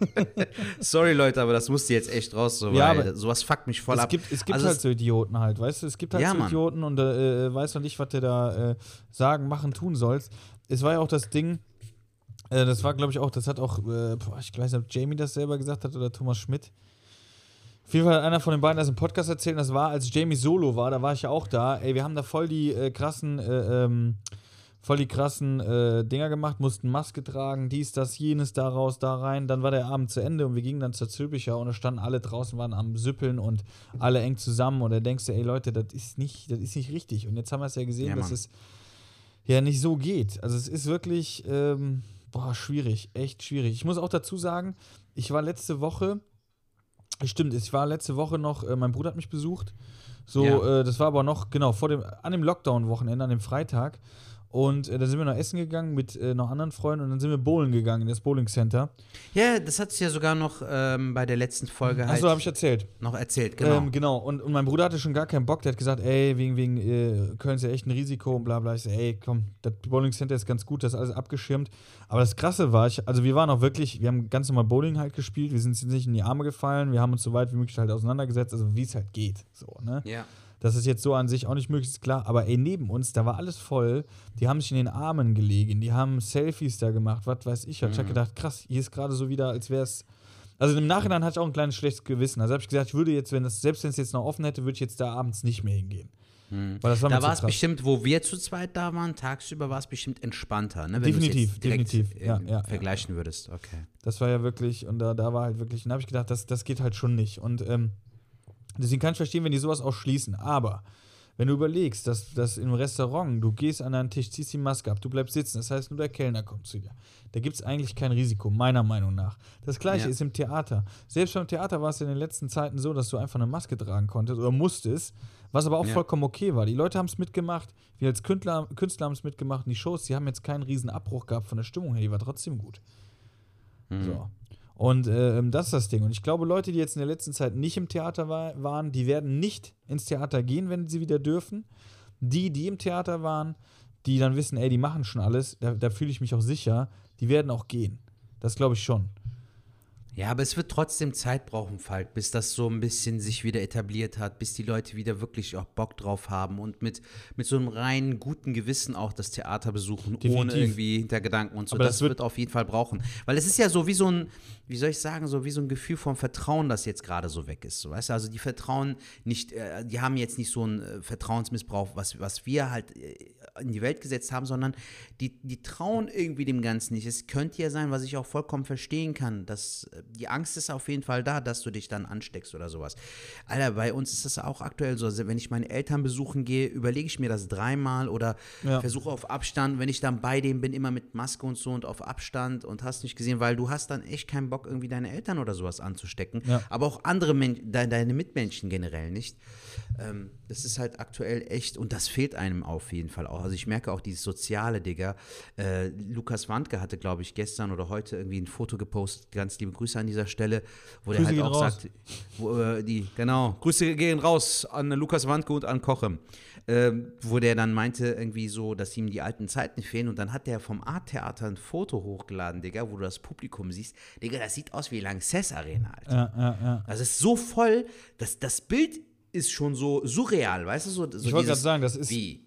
Sorry, Leute, aber das musste jetzt echt raus, so, ja, weil sowas fuckt mich voll es ab. Gibt, es gibt also halt so Idioten halt, weißt du? Es gibt halt ja, so Idioten und äh, weiß noch nicht, was du da äh, sagen, machen, tun sollst. Es war ja auch das Ding, äh, das war, glaube ich, auch, das hat auch, äh, boah, ich weiß nicht, ob Jamie das selber gesagt hat oder Thomas Schmidt. Auf jeden Fall hat einer von den beiden das im Podcast erzählt, das war, als Jamie solo war, da war ich ja auch da. Ey, wir haben da voll die äh, krassen, äh, ähm, voll die krassen äh, Dinger gemacht, mussten Maske tragen, dies, das, jenes, da raus, da rein. Dann war der Abend zu Ende und wir gingen dann zur Zülpicher und da standen alle draußen, waren am Süppeln und alle eng zusammen. Und da denkst du, ey Leute, das ist nicht, das ist nicht richtig. Und jetzt haben wir es ja gesehen, ja, dass es ja nicht so geht. Also es ist wirklich. Ähm, Boah, schwierig, echt schwierig. Ich muss auch dazu sagen, ich war letzte Woche, stimmt, ich war letzte Woche noch, äh, mein Bruder hat mich besucht. So, ja. äh, das war aber noch, genau, vor dem, an dem Lockdown-Wochenende, an dem Freitag. Und äh, dann sind wir noch essen gegangen mit äh, noch anderen Freunden und dann sind wir bowlen gegangen in das Bowling Center. Ja, das hat es ja sogar noch ähm, bei der letzten Folge halt. Achso, habe ich erzählt. Noch erzählt, genau. Ähm, genau. Und, und mein Bruder hatte schon gar keinen Bock. Der hat gesagt, ey, wegen, wegen äh, Köln ist ja echt ein Risiko und bla bla. Ich so, ey, komm, das Bowling Center ist ganz gut, das ist alles abgeschirmt. Aber das Krasse war, ich, also wir waren auch wirklich, wir haben ganz normal Bowling halt gespielt. Wir sind jetzt nicht in die Arme gefallen. Wir haben uns so weit wie möglich halt auseinandergesetzt, also wie es halt geht. So, ne? Ja. Das ist jetzt so an sich auch nicht möglich, ist klar. Aber ey, neben uns, da war alles voll. Die haben sich in den Armen gelegen, die haben Selfies da gemacht, was weiß ich. Mhm. Ich habe gedacht, krass, hier ist gerade so wieder, als wäre es. Also im Nachhinein hatte ich auch ein kleines schlechtes Gewissen. Also habe ich gesagt, ich würde jetzt, wenn das, selbst wenn es jetzt noch offen hätte, würde ich jetzt da abends nicht mehr hingehen. Mhm. War da war es bestimmt, wo wir zu zweit da waren, tagsüber war es bestimmt entspannter, ne? Wenn definitiv, definitiv. Ja, ja, vergleichen ja. würdest, okay. Das war ja wirklich, und da, da war halt wirklich, dann habe ich gedacht, das, das geht halt schon nicht. Und ähm, Deswegen kann ich verstehen, wenn die sowas auch schließen. Aber wenn du überlegst, dass, dass im Restaurant, du gehst an einen Tisch, ziehst die Maske ab, du bleibst sitzen, das heißt nur der Kellner kommt zu dir. Da gibt es eigentlich kein Risiko, meiner Meinung nach. Das gleiche ja. ist im Theater. Selbst beim Theater war es in den letzten Zeiten so, dass du einfach eine Maske tragen konntest oder musstest, was aber auch ja. vollkommen okay war. Die Leute haben es mitgemacht, wir als Künstler, Künstler haben es mitgemacht und die Shows, die haben jetzt keinen riesen Abbruch gehabt von der Stimmung her, die war trotzdem gut. Mhm. So. Und äh, das ist das Ding. Und ich glaube, Leute, die jetzt in der letzten Zeit nicht im Theater war, waren, die werden nicht ins Theater gehen, wenn sie wieder dürfen. Die, die im Theater waren, die dann wissen, ey, die machen schon alles, da, da fühle ich mich auch sicher, die werden auch gehen. Das glaube ich schon. Ja, aber es wird trotzdem Zeit brauchen, Falk, bis das so ein bisschen sich wieder etabliert hat, bis die Leute wieder wirklich auch Bock drauf haben und mit, mit so einem reinen guten Gewissen auch das Theater besuchen, Definitiv. ohne irgendwie Hintergedanken und so. Aber das, das wird, wird auf jeden Fall brauchen. Weil es ist ja so wie so ein, wie soll ich sagen, so wie so ein Gefühl vom Vertrauen, das jetzt gerade so weg ist. So, weißt du, also die vertrauen nicht, äh, die haben jetzt nicht so einen äh, Vertrauensmissbrauch, was, was wir halt äh, in die Welt gesetzt haben, sondern die, die trauen irgendwie dem Ganzen nicht. Es könnte ja sein, was ich auch vollkommen verstehen kann, dass äh, die Angst ist auf jeden Fall da, dass du dich dann ansteckst oder sowas. Alter, bei uns ist das auch aktuell so. Also wenn ich meine Eltern besuchen gehe, überlege ich mir das dreimal oder ja. versuche auf Abstand, wenn ich dann bei dem bin, immer mit Maske und so und auf Abstand und hast nicht gesehen, weil du hast dann echt keinen Bock, irgendwie deine Eltern oder sowas anzustecken. Ja. Aber auch andere Men de deine Mitmenschen generell nicht. Ähm, das ist halt aktuell echt und das fehlt einem auf jeden Fall auch. Also ich merke auch dieses Soziale, Digga. Äh, Lukas Wandke hatte, glaube ich, gestern oder heute irgendwie ein Foto gepostet. Ganz liebe Grüße an dieser Stelle, wo Grüße der halt auch raus. sagt, wo, äh, die, genau, Grüße gehen raus an Lukas Wandke und an Kochem. Ähm, wo der dann meinte, irgendwie so, dass ihm die alten Zeiten fehlen. Und dann hat der vom Art-Theater ein Foto hochgeladen, Digga, wo du das Publikum siehst. Digga, das sieht aus wie Lanxess Arena, Alter. Ja, ja, ja. Also es ist so voll, dass das Bild ist schon so surreal, weißt du? So, so Ich wollte gerade sagen, das ist. Wie?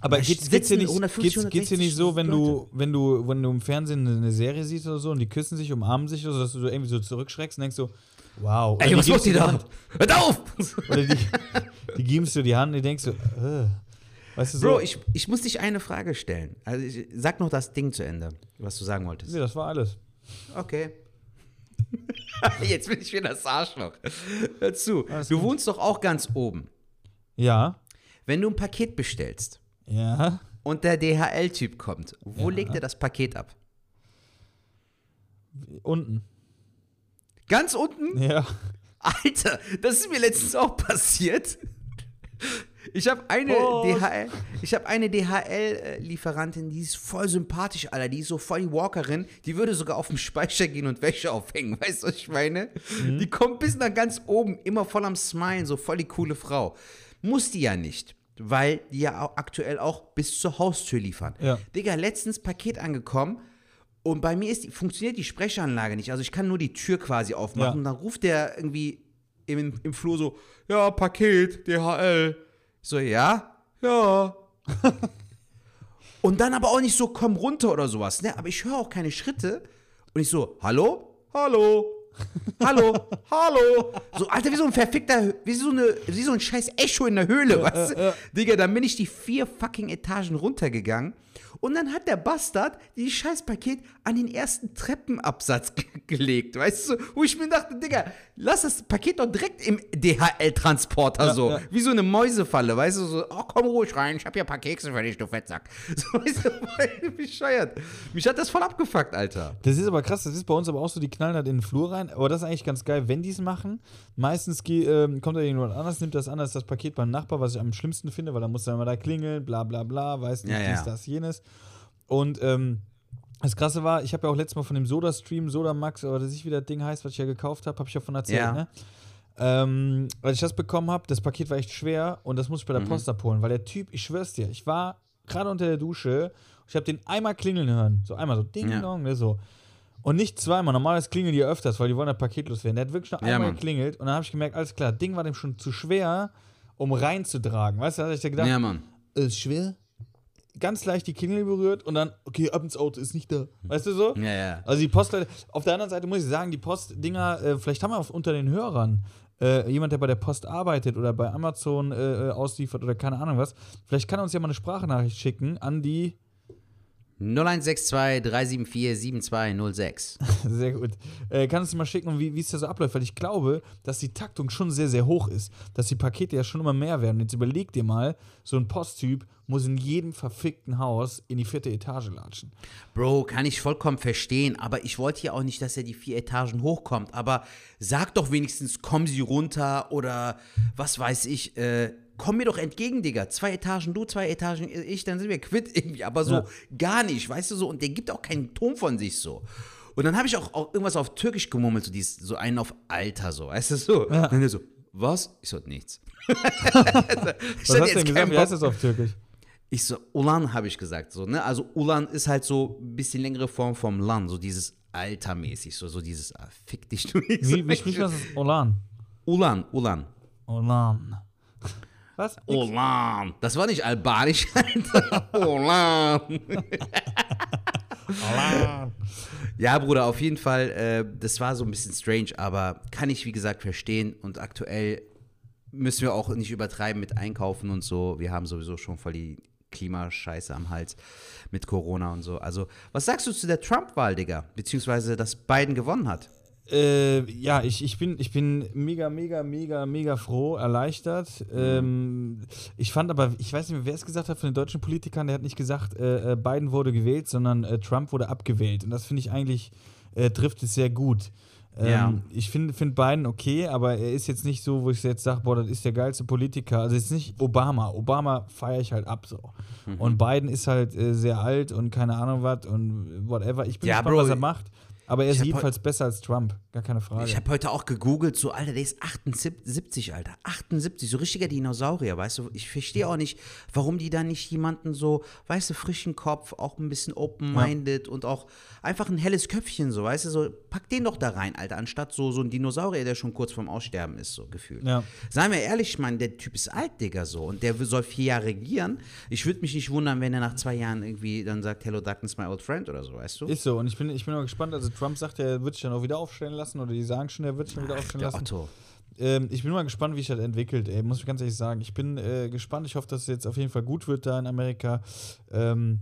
Aber geht's, geht's, dir sitzen nicht, 150, geht's, geht's dir nicht so, wenn 160 du, wenn du, wenn du im Fernsehen eine Serie siehst oder so und die küssen sich, umarmen sich oder so, dass du so irgendwie so zurückschreckst und denkst so, wow. Oder Ey, was macht die dir da? Hand, Hört auf! Oder die, die gibst du die Hand und die denkst so, äh. Weißt du so? Bro, ich, ich muss dich eine Frage stellen. Also ich, sag noch das Ding zu Ende, was du sagen wolltest. nee, das war alles. Okay. Jetzt bin ich wieder das Arschloch. Hör zu. Alles du gut. wohnst doch auch ganz oben. Ja. Wenn du ein Paket bestellst Ja. und der DHL-Typ kommt, wo Ja. legt er das Paket ab? Unten. Ganz unten? Ja. Alter, das ist mir letztens auch passiert. Ich habe eine. DHL, ich habe eine DHL-Lieferantin, die ist voll sympathisch, Alter. Die ist so voll die Walkerin. Die würde sogar auf den Speicher gehen und Wäsche aufhängen. Weißt du, was ich meine? Mhm. Die kommt bis nach ganz oben, immer voll am Smilen, so voll die coole Frau. Muss die ja nicht, weil die ja auch aktuell auch bis zur Haustür liefern. Ja. Digga, letztens Paket angekommen und bei mir ist die, funktioniert die Sprechanlage nicht. Also ich kann nur die Tür quasi aufmachen Ja. und dann ruft der irgendwie im, im Flur so, ja, Paket, DHL. So, ja, ja. und dann aber auch nicht so, komm runter oder sowas, ne? Aber ich höre auch keine Schritte. Und ich so, hallo? Hallo? Hallo? Hallo? So, Alter, wie so ein verfickter, wie so, eine, wie so ein scheiß Echo in der Höhle, weißt du? Digga, dann bin ich die vier fucking Etagen runtergegangen. Und dann hat der Bastard dieses scheiß Paket an den ersten Treppenabsatz ge- gelegt, weißt du? Wo ich mir dachte, Digga, lass das Paket doch direkt im DHL-Transporter Ja, so. ja. Wie so eine Mäusefalle, weißt du? So, oh, komm ruhig rein, ich hab hier ein paar Kekse für dich, du Fettsack. So, weißt du, bescheuert. Mich hat das voll abgefuckt, Alter. Das ist aber krass, das ist bei uns aber auch so, die knallen halt in den Flur rein. Aber das ist eigentlich ganz geil, wenn die es machen. Meistens ähm, kommt da jemand anders, nimmt das an als das Paket beim Nachbar, was ich am schlimmsten finde, weil da muss er immer da klingeln, bla bla bla, weiß nicht, Ja, ja. dies, das, jenes. Und ähm, das Krasse war, ich habe ja auch letztes Mal von dem Soda-Stream, Soda Max, oder das ich wie das Ding heißt, was ich ja gekauft habe, habe ich ja von erzählt, Ja. ne? Ähm, als ich das bekommen habe, das Paket war echt schwer und das muss ich bei der Mhm. Post abholen, weil der Typ, ich schwör's dir, ich war gerade unter der Dusche, ich habe den einmal klingeln hören, so einmal so Ding Ja. Dong, ne, so. Und nicht zweimal, normalerweise klingeln die ja öfters, weil die wollen das Paket loswerden. Der hat wirklich nur Ja, einmal Mann. geklingelt und dann habe ich gemerkt, alles klar, das Ding war dem schon zu schwer, um reinzutragen. Weißt du, da hatte ich da gedacht, Ja, Mann. ist schwer, ganz leicht die Klingel berührt und dann, okay, ab ins Auto, ist nicht da. Weißt du so? Ja, ja. Also die Postleute, auf der anderen Seite muss ich sagen, die Postdinger, äh, vielleicht haben wir auf, unter den Hörern äh, jemand, der bei der Post arbeitet oder bei Amazon äh, äh, ausliefert oder keine Ahnung was. Vielleicht kann er uns ja mal eine Sprachnachricht schicken an die 0162 374 7206. Sehr gut. Äh, kannst du mal schicken, wie wie es da so abläuft? Weil ich glaube, dass die Taktung schon sehr, sehr hoch ist. Dass die Pakete ja schon immer mehr werden. Jetzt überleg dir mal, so ein Posttyp muss in jedem verfickten Haus in die vierte Etage latschen. Bro, kann ich vollkommen verstehen, aber ich wollte ja auch nicht, dass er die vier Etagen hochkommt. Aber sag doch wenigstens, kommen Sie runter oder was weiß ich, äh, komm mir doch entgegen, Digga. Zwei Etagen du, zwei Etagen ich, dann sind wir quitt irgendwie. Aber so Ja. gar nicht, weißt du so. Und der gibt auch keinen Ton von sich so. Und dann habe ich auch, auch irgendwas auf Türkisch gemurmelt, so, dies, so einen auf Alter, so, weißt du so. Und dann der so, was? Ich so, nichts. ich Was hast du denn gesagt? Wie heißt das auf Türkisch? Ich so, Ulan habe ich gesagt, so, ne? Also Ulan ist halt so ein bisschen längere Form vom Lan, so dieses Altermäßig, so, so dieses, ah, fick dich, du nix. Wie, wie spricht das? Olan. Ulan, Ulan. Olan. Was? Ulan. Das war nicht albanisch, Alter. Ulan. Olan. Ja, Bruder, auf jeden Fall, äh, das war so ein bisschen strange, aber kann ich, wie gesagt, verstehen. Und aktuell müssen wir auch nicht übertreiben mit Einkaufen und so. Wir haben sowieso schon voll die Klimascheiße am Hals mit Corona und so. Also, was sagst du zu der Trump-Wahl, Digga? Beziehungsweise, dass Biden gewonnen hat? Äh, ja, ich, ich, bin, ich bin mega, mega, mega, mega froh, erleichtert. Ähm, ich fand aber, ich weiß nicht mehr, wer es gesagt hat von den deutschen Politikern, der hat nicht gesagt, äh, äh, Biden wurde gewählt, sondern äh, Trump wurde abgewählt. Und das finde ich eigentlich, äh, trifft es sehr gut. Ähm, Ja. Ich finde find Biden okay, aber er ist jetzt nicht so, wo ich jetzt sage, boah, das ist der geilste Politiker. Also jetzt nicht Obama. Obama feiere ich halt ab so. Mhm. Und Biden ist halt äh, sehr alt und keine Ahnung was und whatever. Ich bin Ja, gespannt, Bro, was er macht. Aber er ist jedenfalls besser als Trump. Gar keine Frage. Ich habe heute auch gegoogelt, so, Alter, der ist 78, Alter. 78, so richtiger Dinosaurier, weißt du? Ich verstehe auch nicht, warum die da nicht jemanden so, weißt du, frischen Kopf, auch ein bisschen open-minded und auch einfach ein helles Köpfchen, so, weißt du, so, pack den doch da rein, Alter, anstatt so, so ein Dinosaurier, der schon kurz vorm Aussterben ist, so gefühlt. Ja. Seien wir ehrlich, ich meine, der Typ ist alt, Digga, so, und der soll vier Jahre regieren. Ich würde mich nicht wundern, wenn er nach zwei Jahren irgendwie dann sagt, Hello, Darkness, my old friend oder so, weißt du? Ist so, und ich bin, ich bin auch gespannt. Also, Trump sagt, er wird sich dann auch wieder aufstellen lassen, oder die sagen schon, er wird sich dann wieder aufstellen der lassen. Otto. Ähm, ich bin mal gespannt, wie sich das entwickelt, ey, muss ich ganz ehrlich sagen. Ich bin äh, gespannt. Ich hoffe, dass es jetzt auf jeden Fall gut wird da in Amerika. Ähm,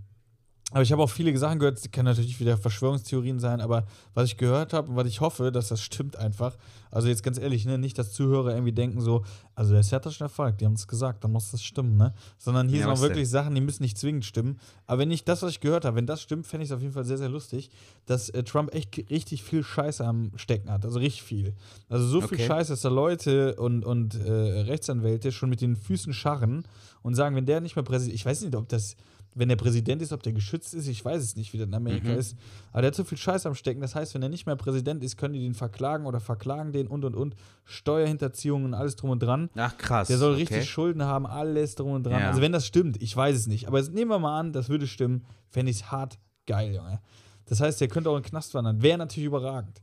aber ich habe auch viele Sachen gehört, das kann natürlich wieder Verschwörungstheorien sein, aber was ich gehört habe und was ich hoffe, dass das stimmt einfach. Also jetzt ganz ehrlich, ne, nicht, dass Zuhörer irgendwie denken so, also der Set hat schon Erfolg, die haben es gesagt, dann muss das stimmen, ne? Sondern hier Ja, sind auch wirklich Sachen, die müssen nicht zwingend stimmen. Aber wenn nicht das, was ich gehört habe, wenn das stimmt, fände ich es auf jeden Fall sehr, sehr lustig, dass äh, Trump echt richtig viel Scheiße am Stecken hat. Also richtig viel. Also so viel Okay. Scheiße, dass da Leute und, und äh, Rechtsanwälte schon mit den Füßen scharren und sagen, wenn der nicht mehr Präsident, ich weiß nicht, ob das, wenn der Präsident ist, ob der geschützt ist, ich weiß es nicht, wie das in Amerika Mhm. ist. Aber der hat so viel Scheiße am Stecken. Das heißt, wenn er nicht mehr Präsident ist, können die den verklagen oder verklagen den und und und. Steuerhinterziehungen und alles drum und dran. Ach, krass. Der soll okay. richtig Schulden haben, alles drum und dran. Ja. Also wenn das stimmt, ich weiß es nicht. Aber nehmen wir mal an, das würde stimmen, fände ich es hart geil, Junge. Das heißt, der könnte auch in den Knast wandern. Wäre natürlich überragend.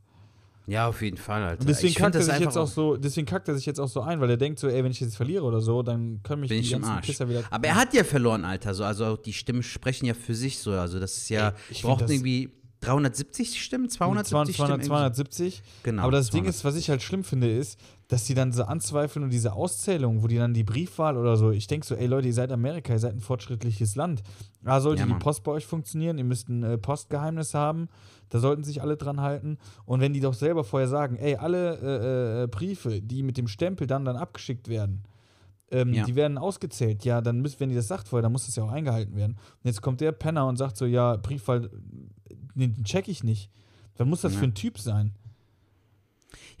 Ja, auf jeden Fall, Alter. Und deswegen Ich kackt er sich jetzt auch so, deswegen kackt er sich jetzt auch so ein, weil er denkt so, ey, wenn ich jetzt verliere oder so, dann können mich bin die ganzen Arsch. Pisser wieder. Aber er hat ja verloren, Alter. So, also die Stimmen sprechen ja für sich so. Also das ist ja, Ey, ich braucht irgendwie 370 Stimmen, 270 200, Stimmen. 270. Genau, Aber das Ding 200. ist, was ich halt schlimm finde, ist, dass die dann so anzweifeln und diese Auszählung, wo die dann die Briefwahl oder so, ich denke so, ey Leute, ihr seid Amerika, ihr seid ein fortschrittliches Land. Da sollte Ja, die. Post bei euch funktionieren, ihr müsst ein äh, Postgeheimnis haben, da sollten sich alle dran halten. Und wenn die doch selber vorher sagen, ey, alle äh, äh, Briefe, die mit dem Stempel dann, dann abgeschickt werden, ähm, Ja. die werden ausgezählt. Ja, dann müsst, wenn die das sagt vorher, dann muss das ja auch eingehalten werden. Und jetzt kommt der Penner und sagt so, ja, Briefwahl, den check ich nicht. Was muss das Ja. für ein Typ sein?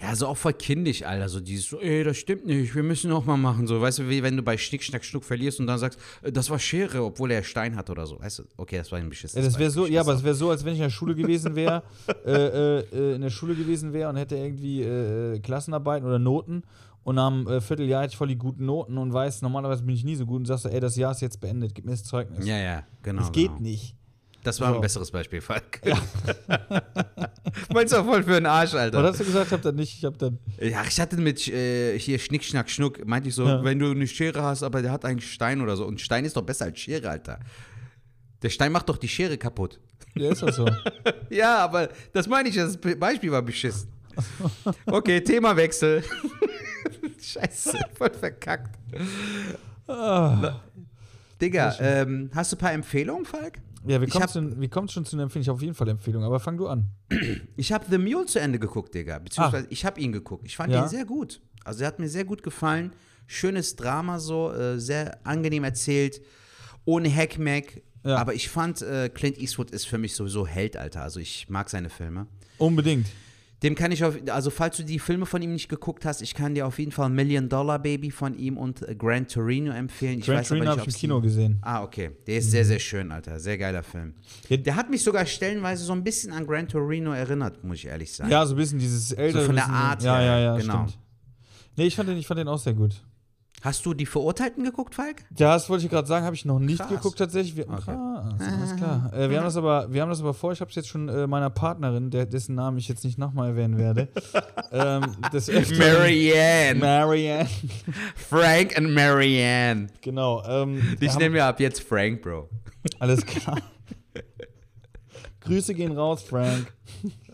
Ja, so auch voll kindisch, Alter. So dieses, so, ey, das stimmt nicht, wir müssen noch mal machen. So, weißt du, wie wenn du bei Schnick, Schnack, Schnuck verlierst und dann sagst, äh, das war Schere, obwohl er Stein hat oder so. Weißt du, okay, das war ein beschissenes Ja, das wäre so, ja, aber es wäre so, als wenn ich in der Schule gewesen wäre, äh, äh, äh, in der Schule gewesen wäre und hätte irgendwie äh, Klassenarbeiten oder Noten und am äh, Vierteljahr hätte ich voll die guten Noten und weiß, normalerweise bin ich nie so gut und sagst so, ey, das Jahr ist jetzt beendet, gib mir das Zeugnis. auch. Ja, ja, genau. das geht genau. nicht. Das war So. ein besseres Beispiel, Falk. Ja. Meinst du voll für einen Arsch, Alter? Aber hast du gesagt, ich hab dann nicht, ich hab dann. Ja, ich hatte mit äh, hier Schnick, Schnack, Schnuck, meinte ich so, Ja. wenn du eine Schere hast, aber der hat eigentlich Stein oder so. Und Stein ist doch besser als Schere, Alter. Der Stein macht doch die Schere kaputt. Ja, ist das so. Ja, aber das meine ich, das Beispiel war beschissen. Okay, Themawechsel. Scheiße, voll verkackt. ah. Digga, ähm, hast du ein paar Empfehlungen, Falk? Ja, wie kommst, hab- kommst du schon zu einer Empfehlung? Ich habe auf jeden Fall Empfehlung, aber fang du an. Ich habe The Mule zu Ende geguckt, Digga. Beziehungsweise ich habe ihn geguckt. Ich fand Ja. ihn sehr gut. Also er hat mir sehr gut gefallen. Schönes Drama so, äh, sehr angenehm erzählt, ohne Hackmack. Ja. Aber ich fand, äh, Clint Eastwood ist für mich sowieso Held, Alter. Also ich mag seine Filme. Unbedingt. Dem kann ich auf, also falls du die Filme von ihm nicht geguckt hast, ich kann dir auf jeden Fall Million Dollar Baby von ihm und äh, Gran Torino empfehlen. Ich Gran Torino habe ich im Kino gesehen. Ah, okay. Der ist sehr, sehr schön, Alter. Sehr geiler Film. Der hat mich sogar stellenweise so ein bisschen an Gran Torino erinnert, muss ich ehrlich sagen. Ja, so ein bisschen dieses ältere. von der Art Ja, ja, ja, genau. stimmt. Nee, ich fand, den, ich fand den auch sehr gut. Hast du die Verurteilten geguckt, Falk? Ja, das wollte ich gerade sagen, habe ich noch nicht Krass. geguckt tatsächlich. Wir, Okay. Krass, alles klar. Äh, wir, haben das aber, wir haben das aber vor, ich habe es jetzt schon äh, meiner Partnerin, der, dessen Namen ich jetzt nicht nochmal erwähnen werde. ähm, Marianne. Marianne. Frank und Marianne. Genau. Ähm, Ich haben- nenne mir ab jetzt Frank, Bro. alles klar. Grüße gehen raus, Frank.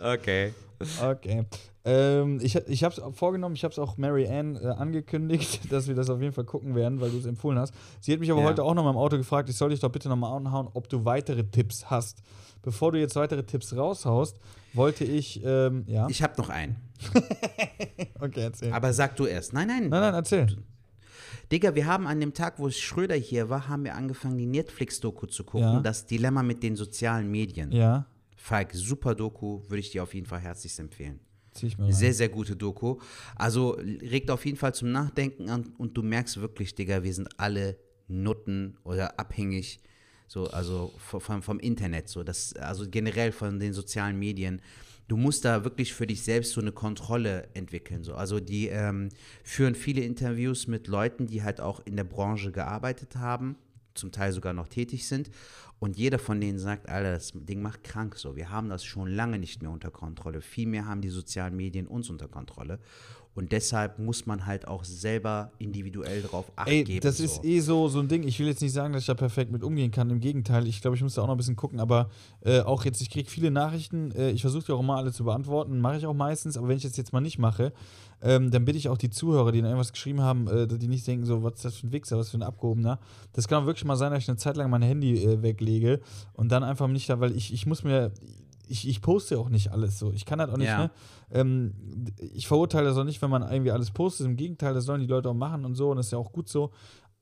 Okay. Okay. Ähm, ich ich habe es vorgenommen, ich habe es auch Mary Ann äh, angekündigt, dass wir das auf jeden Fall gucken werden, weil du es empfohlen hast. Sie hat mich aber Ja. heute auch noch mal im Auto gefragt, ich soll dich doch bitte noch mal anhauen, ob du weitere Tipps hast. Bevor du jetzt weitere Tipps raushaust, wollte ich, ähm, ja. Ich habe noch einen. okay, erzähl. Aber sag du erst. Nein, nein. nein, nein, erzähl. Digga, wir haben an dem Tag, wo Schröder hier war, haben wir angefangen, die Netflix-Doku zu gucken. Ja. Das Dilemma mit den sozialen Medien. Ja. Falk, super Doku, würde ich dir auf jeden Fall herzlichst empfehlen. Sehr, sehr gute Doku. Also regt auf jeden Fall zum Nachdenken an und du merkst wirklich, Digga, wir sind alle Nutten oder abhängig, so, also vom, vom Internet, so, das, also generell von den sozialen Medien. Du musst da wirklich für dich selbst so eine Kontrolle entwickeln. So. Also die ähm, führen viele Interviews mit Leuten, die halt auch in der Branche gearbeitet haben, zum Teil sogar noch tätig sind. Und jeder von denen sagt, Alter, das Ding macht krank so. Wir haben das schon lange nicht mehr unter Kontrolle. Vielmehr haben die sozialen Medien uns unter Kontrolle. Und deshalb muss man halt auch selber individuell drauf achten. Ey, geben. das so. ist eh so, so ein Ding. Ich will jetzt nicht sagen, dass ich da perfekt mit umgehen kann. Im Gegenteil, ich glaube, ich muss da auch noch ein bisschen gucken. Aber äh, auch jetzt, ich kriege viele Nachrichten. Äh, ich versuche die auch immer alle zu beantworten. Mache ich auch meistens. Aber wenn ich das jetzt mal nicht mache, ähm, dann bitte ich auch die Zuhörer, die dann irgendwas geschrieben haben, äh, die nicht denken, so, was ist das für ein Wichser, was für ein Abgehobener. Das kann auch wirklich mal sein, dass ich eine Zeit lang mein Handy äh, weglege und dann einfach nicht da, weil ich, ich muss mir ich, ich poste auch nicht alles so. Ich kann halt auch nicht, Ja. ne? Ähm, ich verurteile das auch nicht, wenn man irgendwie alles postet. Im Gegenteil, das sollen die Leute auch machen und so. Und das ist ja auch gut so.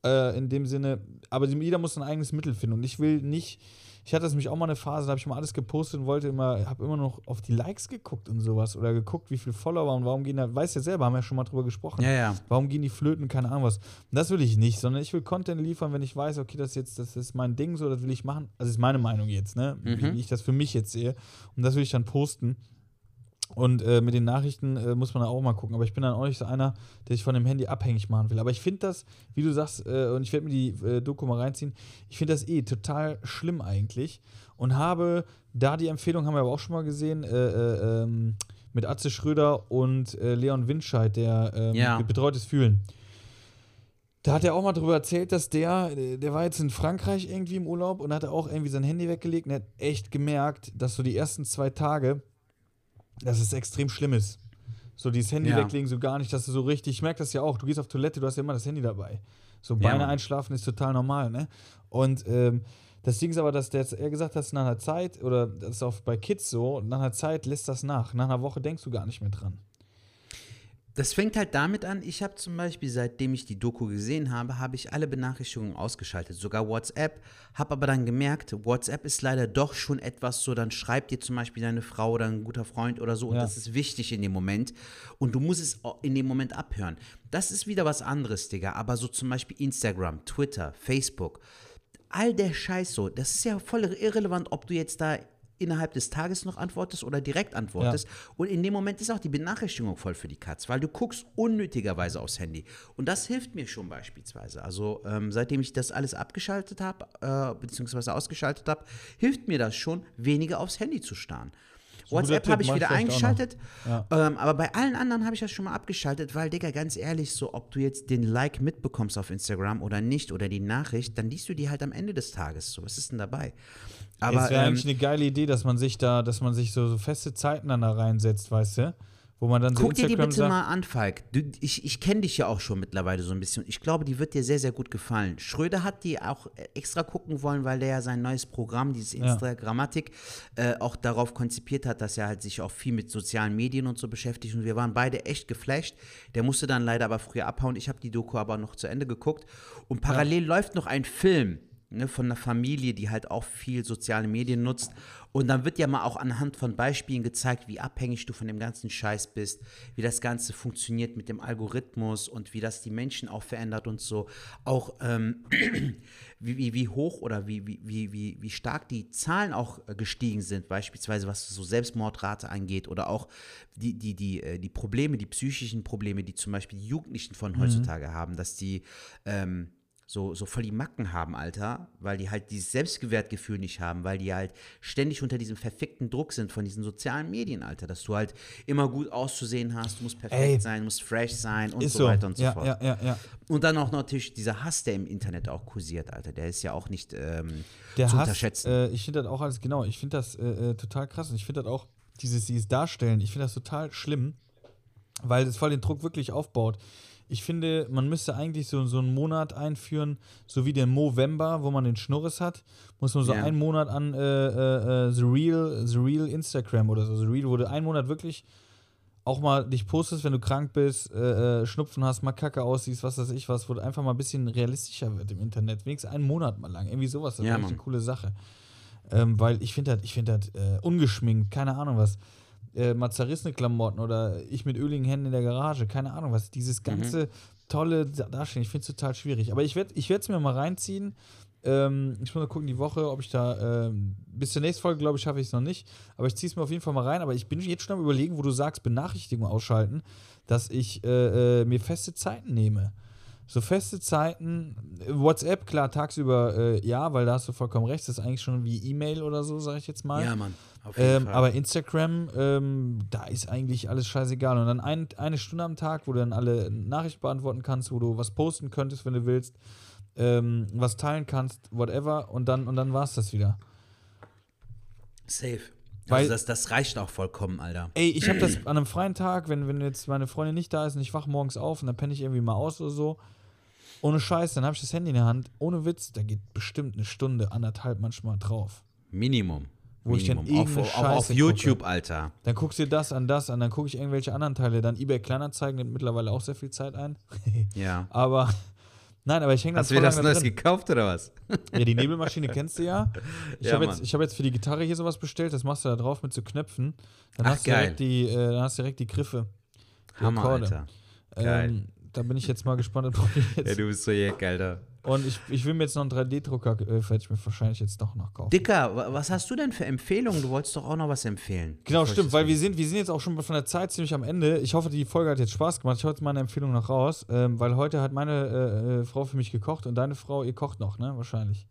Äh, in dem Sinne, aber jeder muss ein eigenes Mittel finden. Und ich will nicht. Ich hatte mich auch mal eine Phase, da habe ich mal alles gepostet und wollte immer, habe immer noch auf die Likes geguckt und sowas oder geguckt, wie viele Follower und warum gehen da, weiß ja selber, haben wir ja schon mal drüber gesprochen. Ja, ja. Warum gehen die flöten, keine Ahnung was. Und das will ich nicht, sondern ich will Content liefern, wenn ich weiß, okay, das ist jetzt, das ist mein Ding, so, das will ich machen. Also ist meine Meinung jetzt, ne? Mhm. wie ich das für mich jetzt sehe. Und das will ich dann posten. Und äh, mit den Nachrichten äh, muss man da auch mal gucken. Aber ich bin dann auch nicht so einer, der sich von dem Handy abhängig machen will. Aber ich finde das, wie du sagst, äh, und ich werde mir die äh, Doku mal reinziehen, ich finde das eh total schlimm eigentlich. Und habe da die Empfehlung, haben wir aber auch schon mal gesehen, äh, äh, ähm, mit Atze Schröder und Leon Winscheid, der ähm, Ja. betreutes Fühlen. Da hat er auch mal drüber erzählt, dass der, der war jetzt in Frankreich irgendwie im Urlaub und hat auch irgendwie sein Handy weggelegt und er hat echt gemerkt, dass so die ersten zwei Tage, dass es extrem schlimm ist. So dieses Handy Ja. weglegen, so gar nicht, dass du so richtig, ich merke das ja auch, du gehst auf Toilette, du hast ja immer das Handy dabei. So Ja, Beine Mann. einschlafen ist total normal, ne? Und ähm, das Ding ist aber, dass der er gesagt hat, nach einer Zeit, oder das ist auch bei Kids so, nach einer Zeit lässt das nach. Nach einer Woche denkst du gar nicht mehr dran. Das fängt halt damit an, ich habe zum Beispiel, seitdem ich die Doku gesehen habe, habe ich alle Benachrichtigungen ausgeschaltet, sogar WhatsApp, habe aber dann gemerkt, WhatsApp ist leider doch schon etwas so, dann schreibt dir zum Beispiel deine Frau oder ein guter Freund oder so und Ja. das ist wichtig in dem Moment und du musst es in dem Moment abhören. Das ist wieder was anderes, Digga, aber so zum Beispiel Instagram, Twitter, Facebook, all der Scheiß so, das ist ja voll irrelevant, ob du jetzt da innerhalb des Tages noch antwortest oder direkt antwortest. Und in dem Moment ist auch die Benachrichtigung voll für die Katz, weil du guckst unnötigerweise aufs Handy. Und das hilft mir schon beispielsweise. Also ähm, seitdem ich das alles abgeschaltet habe, äh, beziehungsweise ausgeschaltet habe, hilft mir das schon, weniger aufs Handy zu starren. WhatsApp habe ich wieder eingeschaltet, Ja. ähm, aber bei allen anderen habe ich das schon mal abgeschaltet, weil, Digga, ganz ehrlich, so, ob du jetzt den Like mitbekommst auf Instagram oder nicht oder die Nachricht, dann liest du die halt am Ende des Tages. So, was ist denn dabei? Aber es wäre ähm, eigentlich eine geile Idee, dass man sich da, dass man sich so, so feste Zeiten dann da reinsetzt, weißt du? Wo man dann so guck dir die Instagram bitte sagt, mal an, Falk. Du, ich ich kenne dich ja auch schon mittlerweile so ein bisschen. Ich glaube, die wird dir sehr, sehr gut gefallen. Schröder hat die auch äh, extra gucken wollen, weil der ja sein neues Programm, dieses Ja. Instagrammatik, äh, auch darauf konzipiert hat, dass er halt sich auch viel mit sozialen Medien und so beschäftigt. Und wir waren beide echt geflasht. Der musste dann leider aber früher abhauen. Ich habe die Doku aber noch zu Ende geguckt. Und parallel läuft noch ein Film. Ne, von einer Familie, die halt auch viel soziale Medien nutzt. Und dann wird ja mal auch anhand von Beispielen gezeigt, wie abhängig du von dem ganzen Scheiß bist, wie das Ganze funktioniert mit dem Algorithmus und wie das die Menschen auch verändert und so. Auch ähm, wie, wie, wie hoch oder wie, wie, wie, wie, wie stark die Zahlen auch äh, gestiegen sind, beispielsweise was so Selbstmordrate angeht oder auch die, die, die, äh, die Probleme, die psychischen Probleme, die zum Beispiel die Jugendlichen von heutzutage haben, dass die ähm, so, so voll die Macken haben, Alter, weil die halt dieses Selbstwertgefühl nicht haben, weil die halt ständig unter diesem verfickten Druck sind von diesen sozialen Medien, Alter, dass du halt immer gut auszusehen hast, du musst perfekt Ey. sein, musst fresh sein und so so. weiter und so ja, fort. ja, ja, ja. Und dann auch natürlich dieser Hass, der im Internet auch kursiert, Alter, der ist ja auch nicht ähm, Der zu Hass, unterschätzen. Äh, ich finde das auch alles, genau, ich finde das äh, äh, total krass und ich finde das auch, dieses, dieses Darstellen, ich finde das total schlimm, weil das voll den Druck wirklich aufbaut. Ich finde, man müsste eigentlich so, so einen Monat einführen, so wie den Movember, wo man den Schnurres hat, muss man so Ja. einen Monat an äh, äh, äh, The, Real, The Real Instagram oder so, The Real, wo du einen Monat wirklich auch mal dich postest, wenn du krank bist, äh, äh, Schnupfen hast, mal kacke aussiehst, was weiß ich was, wo du einfach mal ein bisschen realistischer wird im Internet. Wenigstens einen Monat mal lang. Irgendwie sowas. Das Ja, ist eine coole Sache. Ähm, weil ich finde das, ich finde das äh, ungeschminkt, keine Ahnung was. Äh, mal zerrissene Klamotten oder ich mit öligen Händen in der Garage, keine Ahnung was. Dieses ganze tolle Darstellen, ich finde es total schwierig. Aber ich werde ich es mir mal reinziehen. Ähm, ich muss mal gucken, die Woche, ob ich da, ähm, bis zur nächsten Folge, glaube ich, schaffe ich es noch nicht. Aber ich ziehe es mir auf jeden Fall mal rein. Aber ich bin jetzt schon am Überlegen, wo du sagst, Benachrichtigungen ausschalten, dass ich äh, äh, mir feste Zeiten nehme. So feste Zeiten, WhatsApp, klar, tagsüber äh, ja, weil da hast du vollkommen recht, das ist eigentlich schon wie E-Mail oder so, sage ich jetzt mal. Ja, Mann. Ähm, aber Instagram, ähm, da ist eigentlich alles scheißegal. Und dann ein, eine Stunde am Tag, wo du dann alle Nachrichten beantworten kannst, wo du was posten könntest, wenn du willst, ähm, was teilen kannst, whatever. Und dann, und dann war es das wieder. Safe. Weil- also das, das reicht auch vollkommen, Alter. Ey, ich habe das an einem freien Tag, wenn, wenn jetzt meine Freundin nicht da ist und ich wach morgens auf und dann penne ich irgendwie mal aus oder so. Ohne Scheiß, dann habe ich das Handy in der Hand. Ohne Witz, da geht bestimmt eine Stunde, anderthalb manchmal drauf. Minimum. Wo ich dann Minimum. Auf, auf, auf YouTube, Alter. Dann guckst du dir das an, das an, dann gucke ich irgendwelche anderen Teile. Dann eBay Kleinanzeigen nimmt mittlerweile auch sehr viel Zeit ein. Ja. aber, nein, aber ich hänge da Hast du dir das Neues gekauft oder was? Ja, die Nebelmaschine kennst du ja. Ich Ja, habe jetzt, ich hab jetzt für die Gitarre hier sowas bestellt, das machst du da drauf mit so Knöpfen. Dann, Ach, hast, du geil. direkt die, äh, dann hast du direkt die Griffe. Die Hammer, Akkorde. Alter. Geil. Ähm, da bin ich jetzt mal gespannt. ob ich Ja, Jetzt du bist so jeck, Alter. und ich, ich will mir jetzt noch einen 3D-Drucker, äh, werde ich mir wahrscheinlich jetzt doch noch kaufen. Dicker, wa- was hast du denn für Empfehlungen? Du wolltest doch auch noch was empfehlen. Genau, stimmt, weil wir sind, wir sind jetzt auch schon von der Zeit ziemlich am Ende. Ich hoffe, die Folge hat jetzt Spaß gemacht. Ich hau jetzt meine Empfehlung noch raus, ähm, weil heute hat meine äh, äh, Frau für mich gekocht und deine Frau, ihr kocht noch, ne? Wahrscheinlich.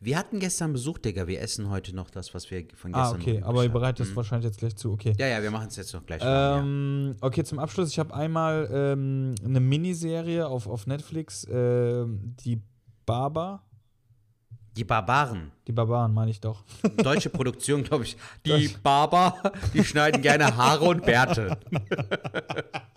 Wir hatten gestern Besuch, Digga. Wir essen heute noch das, was wir von gestern Ah, okay, aber ihr bereitet das wahrscheinlich jetzt gleich zu, okay. Ja, ja, wir machen es jetzt noch gleich. Ähm, okay, zum Abschluss, ich habe einmal ähm, eine Miniserie auf, auf Netflix, ähm, die Barber, ja. Die Barbaren. die Barbaren meine ich doch. Deutsche Produktion, glaube ich. Die Barber, die schneiden gerne Haare und Bärte.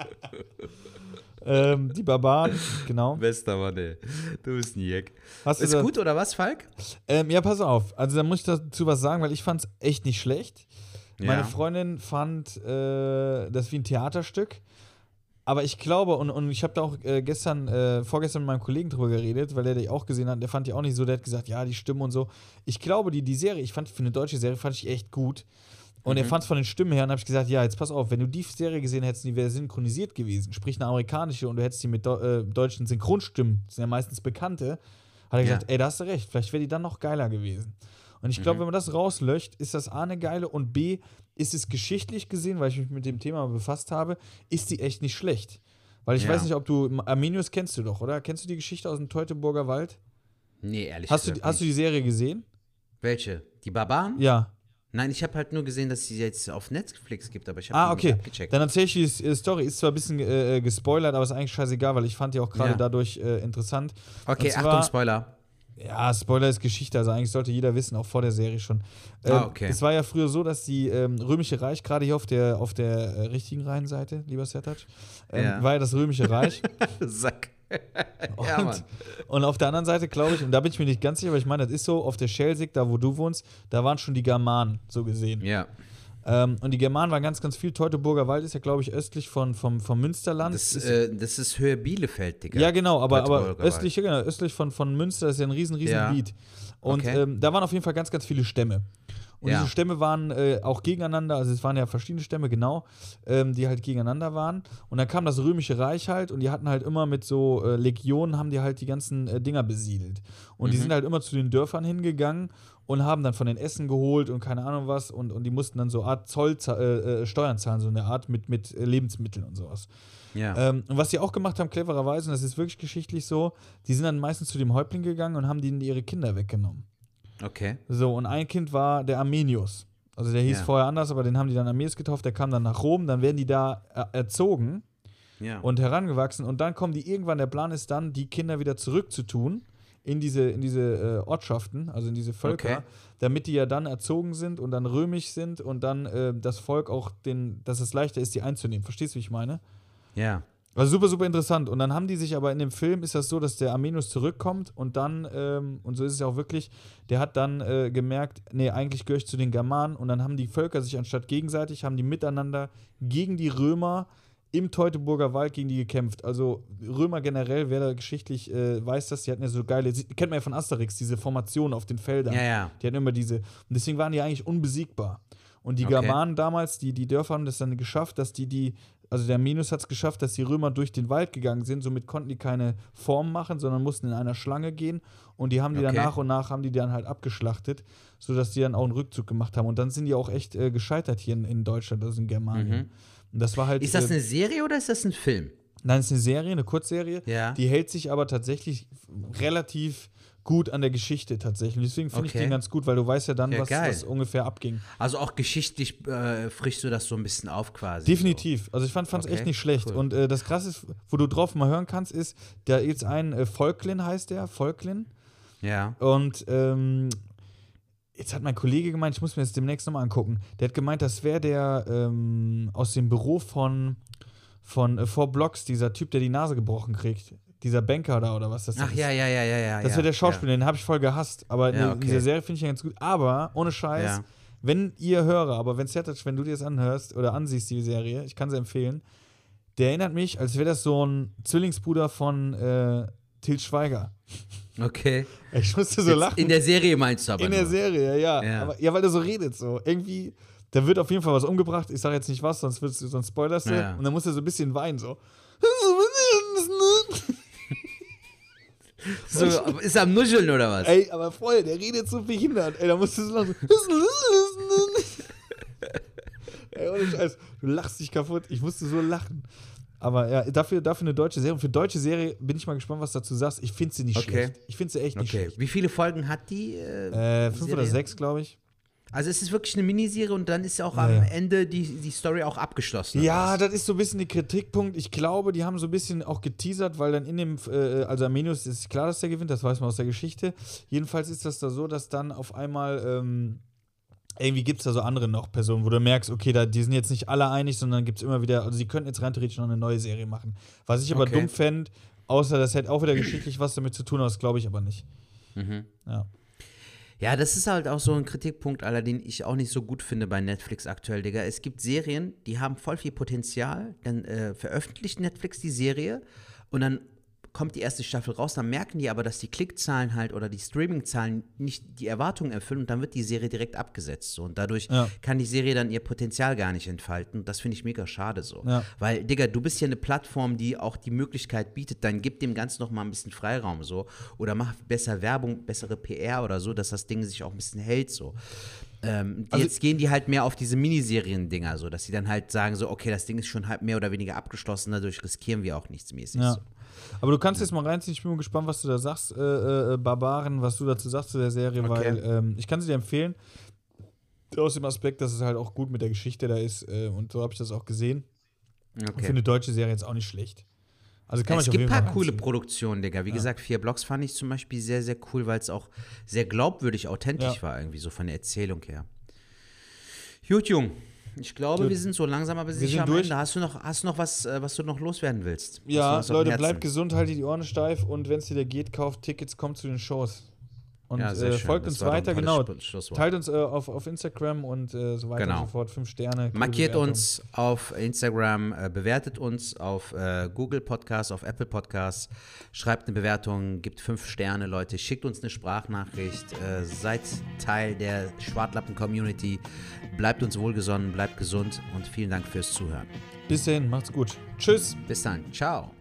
ähm, die Barbaren, genau. Bester Mann, ey. Du bist ein Jeck. Hast Ist gut oder was, Falk? Ähm, ja, pass auf. Also da muss ich dazu was sagen, weil ich fand es echt nicht schlecht. Meine Ja. Freundin fand äh, das wie ein Theaterstück. Aber ich glaube, und, und ich habe da auch äh, gestern, äh, vorgestern mit meinem Kollegen drüber geredet, weil der die auch gesehen hat, der fand die auch nicht so, der hat gesagt, ja, die Stimmen und so. Ich glaube, die, die Serie, ich fand für eine deutsche Serie, fand ich echt gut. Und er fand es von den Stimmen her und habe ich gesagt, ja, jetzt pass auf, wenn du die Serie gesehen hättest, die wäre synchronisiert gewesen, sprich eine amerikanische und du hättest die mit Deu äh, deutschen Synchronstimmen, das sind ja meistens bekannte, hat er Ja. gesagt, ey, da hast du recht, vielleicht wäre die dann noch geiler gewesen. Und ich glaube, wenn man das rauslöscht, ist das A eine geile und B ist es geschichtlich gesehen, weil ich mich mit dem Thema befasst habe, ist die echt nicht schlecht. Weil ich Ja. weiß nicht, ob du Arminius kennst du doch, oder? Kennst du die Geschichte aus dem Teutoburger Wald? Nee, ehrlich Hast du, gesagt. hast du nicht. die Serie gesehen? Welche? Die Barbaren? Ja. Nein, ich habe halt nur gesehen, dass sie jetzt auf Netflix gibt, aber ich habe Ah, okay. nicht abgecheckt. Dann erzähle ich die äh, Story. Ist zwar ein bisschen äh, gespoilert, aber ist eigentlich scheißegal, weil ich fand die auch gerade Ja. dadurch äh, interessant. Okay, zwar- Achtung, Spoiler. Ja, Spoiler ist Geschichte, also eigentlich sollte jeder wissen, auch vor der Serie schon. Ähm, Ah, okay. Es war ja früher so, dass die ähm, Römische Reich, gerade hier auf der, auf der äh, richtigen Rheinseite, lieber Sertac, ähm, Ja. war ja das Römische Reich. Sack. ja, und, Mann. und auf der anderen Seite, glaube ich, und da bin ich mir nicht ganz sicher, aber ich meine, das ist so, auf der Schelsig, da wo du wohnst, da waren schon die Germanen, so gesehen. Ja. Ähm, und die Germanen waren ganz, ganz viel. Teutoburger Wald ist ja, glaube ich, östlich von, vom, vom Münsterland. Das, ist, äh, das ist Höhe Bielefeld, Digga. ja, genau, aber, aber östlich, ja, genau, östlich von, von Münster ist ja ein riesen, riesen Ja. Gebiet. Und Okay. ähm, da waren auf jeden Fall ganz, ganz viele Stämme. Und Ja. diese Stämme waren äh, auch gegeneinander, also es waren ja verschiedene Stämme, genau, ähm, die halt gegeneinander waren. Und dann kam das Römische Reich halt und die hatten halt immer mit so äh, Legionen, haben die halt die ganzen äh, Dinger besiedelt. Und Mhm. die sind halt immer zu den Dörfern hingegangen und haben dann von den Essen geholt und keine Ahnung was und, und die mussten dann so Art Zoll, äh, äh, Steuern zahlen, so eine Art mit, mit äh, Lebensmitteln und sowas. Ja. Ähm, und was sie auch gemacht haben, clevererweise, und das ist wirklich geschichtlich so, die sind dann meistens zu dem Häuptling gegangen und haben denen ihre Kinder weggenommen. Okay. So, und ein Kind war der Armenius. Also der hieß Ja. vorher anders, aber den haben die dann Armenius getauft, der kam dann nach Rom, dann werden die da äh, erzogen Ja. und herangewachsen und dann kommen die irgendwann, der Plan ist dann, die Kinder wieder zurückzutun in diese, in diese äh, Ortschaften, also in diese Völker, Okay. damit die ja dann erzogen sind und dann römisch sind und dann äh, das Volk auch den, dass es leichter ist, die einzunehmen. Verstehst du, wie ich meine? ja. Also super, super interessant. Und dann haben die sich aber in dem Film ist das so, dass der Armenius zurückkommt und dann, ähm, und so ist es ja auch wirklich, der hat dann äh, gemerkt, nee, eigentlich gehöre ich zu den Germanen und dann haben die Völker sich anstatt gegenseitig, haben die miteinander gegen die Römer im Teutoburger Wald gegen die gekämpft. Also Römer generell, wer da geschichtlich äh, weiß das, die hatten ja so geile, kennt man ja von Asterix, diese Formationen auf den Feldern. Ja, ja. Die hatten immer diese, und deswegen waren die eigentlich unbesiegbar. Und die Okay. Germanen damals, die, die Dörfer haben das dann geschafft, dass die die, also der Minus hat es geschafft, dass die Römer durch den Wald gegangen sind. Somit konnten die keine Form machen, sondern mussten in einer Schlange gehen. Und die haben die dann Okay. nach und nach, haben die dann halt abgeschlachtet, sodass die dann auch einen Rückzug gemacht haben. Und dann sind die auch echt äh, gescheitert hier in, in Deutschland, also in Germanien. Und das war halt. Mhm. Ist das äh, eine Serie oder ist das ein Film? Nein, es ist eine Serie, eine Kurzserie. Ja. Die hält sich aber tatsächlich relativ gut an der Geschichte tatsächlich. Deswegen finde ich Okay. den ganz gut, weil du weißt ja dann, Ja, was, was ungefähr abging. Also auch geschichtlich äh, frischst du das so ein bisschen auf quasi. Definitiv. Also ich fand es Okay, echt nicht schlecht. cool. Und äh, das Krasse ist, wo du drauf mal hören kannst, ist, da jetzt ein äh, Volklin heißt der, Volklin. So. Ja. Und ähm, jetzt hat mein Kollege gemeint, ich muss mir das demnächst nochmal angucken. Der hat gemeint, das wäre der ähm, aus dem Büro von, von äh, Four Blocks, dieser Typ, der die Nase gebrochen kriegt. Dieser Banker da oder was das Ach ist. ja, ja, ja, ja, ja. Das ja, wäre der Schauspieler, den habe ich voll gehasst. Aber Ja, in okay. dieser Serie finde ich ihn ganz gut. Aber ohne Scheiß, Ja. wenn ihr Hörer, aber wenn Sertac, wenn du dir das anhörst oder ansiehst, die Serie, ich kann sie empfehlen, der erinnert mich, als wäre das so ein Zwillingsbruder von äh, Til Schweiger. Ja. Okay. Ich musste so Jetzt lachen. In der Serie meinst du aber In der nur. Serie, ja. Ja. Aber, ja, weil er so redet so. Irgendwie, da wird auf jeden Fall was umgebracht. Ich sage jetzt nicht was, sonst, sonst spoilerst du. Ja. Und dann muss er so ein bisschen weinen so. So, ist er am Nuscheln oder was? Ey, aber voll, der redet so behindert. Ey, da musst du so lachen. Ey, ohne Scheiß. Du lachst dich kaputt. Ich musste so lachen. Aber ja, dafür, dafür eine deutsche Serie. Und für deutsche Serie bin ich mal gespannt, was du dazu sagst. Ich finde sie nicht Okay. schlecht. Ich finde sie echt nicht Okay. schlecht. Wie viele Folgen hat die? Äh, Äh, fünf Serie? oder sechs, glaube ich. Also es ist wirklich eine Miniserie und dann ist ja auch Ja, am ja. Ende die, die Story auch abgeschlossen. Ja, das ist so ein bisschen der Kritikpunkt. Ich glaube, die haben so ein bisschen auch geteasert, weil dann in dem, äh, also Armenius ist klar, dass der gewinnt, das weiß man aus der Geschichte. Jedenfalls ist das da so, dass dann auf einmal ähm, irgendwie gibt es da so andere noch Personen, wo du merkst, okay, da, die sind jetzt nicht alle einig, sondern gibt es immer wieder, also sie könnten jetzt rein theoretisch noch eine neue Serie machen. Was ich aber Okay. dumm fände, außer das hätte auch wieder geschichtlich was damit zu tun, aber das glaube ich aber nicht. Mhm. Ja. Ja, das ist halt auch so ein Kritikpunkt, aller den ich auch nicht so gut finde bei Netflix aktuell, Digga. Es gibt Serien, die haben voll viel Potenzial, dann äh, veröffentlicht Netflix die Serie und dann kommt die erste Staffel raus, dann merken die aber, dass die Klickzahlen halt oder die Streamingzahlen nicht die Erwartungen erfüllen und dann wird die Serie direkt abgesetzt. So. Und dadurch Ja. kann die Serie dann ihr Potenzial gar nicht entfalten. Das finde ich mega schade so. Ja. Weil, Digga, du bist ja eine Plattform, die auch die Möglichkeit bietet, dann gib dem Ganzen noch mal ein bisschen Freiraum so. Oder mach besser Werbung, bessere PR oder so, dass das Ding sich auch ein bisschen hält so. Ähm, Also- jetzt gehen die halt mehr auf diese Miniserien-Dinger so, dass sie dann halt sagen so, okay, das Ding ist schon halt mehr oder weniger abgeschlossen, dadurch riskieren wir auch nichts mäßig. Ja. So. Aber du kannst jetzt mal reinziehen, ich bin mal gespannt, was du da sagst, äh, äh, Barbaren, was du dazu sagst zu der Serie, Okay. weil ähm, ich kann sie dir empfehlen. Aus dem Aspekt, dass es halt auch gut mit der Geschichte da ist äh, und so habe ich das auch gesehen. Und Okay. Für eine deutsche Serie jetzt auch nicht schlecht. Also es gibt ein paar coole. Produktionen, Digga. Wie gesagt, vier Blocks fand ich zum Beispiel sehr, sehr cool, weil es auch sehr glaubwürdig, authentisch Ja. war, irgendwie so von der Erzählung her. Gut, Jung. Ich glaube, wir sind so langsam aber Wir sicher sind am durch. Ende. Hast du noch, hast du noch was, äh, was du noch loswerden willst? Ja, Leute, bleibt gesund, haltet die Ohren steif und wenn es dir geht, kauft Tickets, kommt zu den Shows. Und Ja, äh, folgt uns weiter, genau. Teilt uns äh, auf, auf Instagram und äh, so weiter Genau. und so fort. Fünf Sterne. Markiert Bewertung. uns auf Instagram, äh, bewertet uns auf äh, Google Podcasts, auf Apple Podcasts, schreibt eine Bewertung, gibt fünf Sterne, Leute, schickt uns eine Sprachnachricht, äh, seid Teil der Schwartlappen-Community, bleibt uns wohlgesonnen, bleibt gesund und vielen Dank fürs Zuhören. Bis dahin, macht's gut. Tschüss. Bis dann, ciao.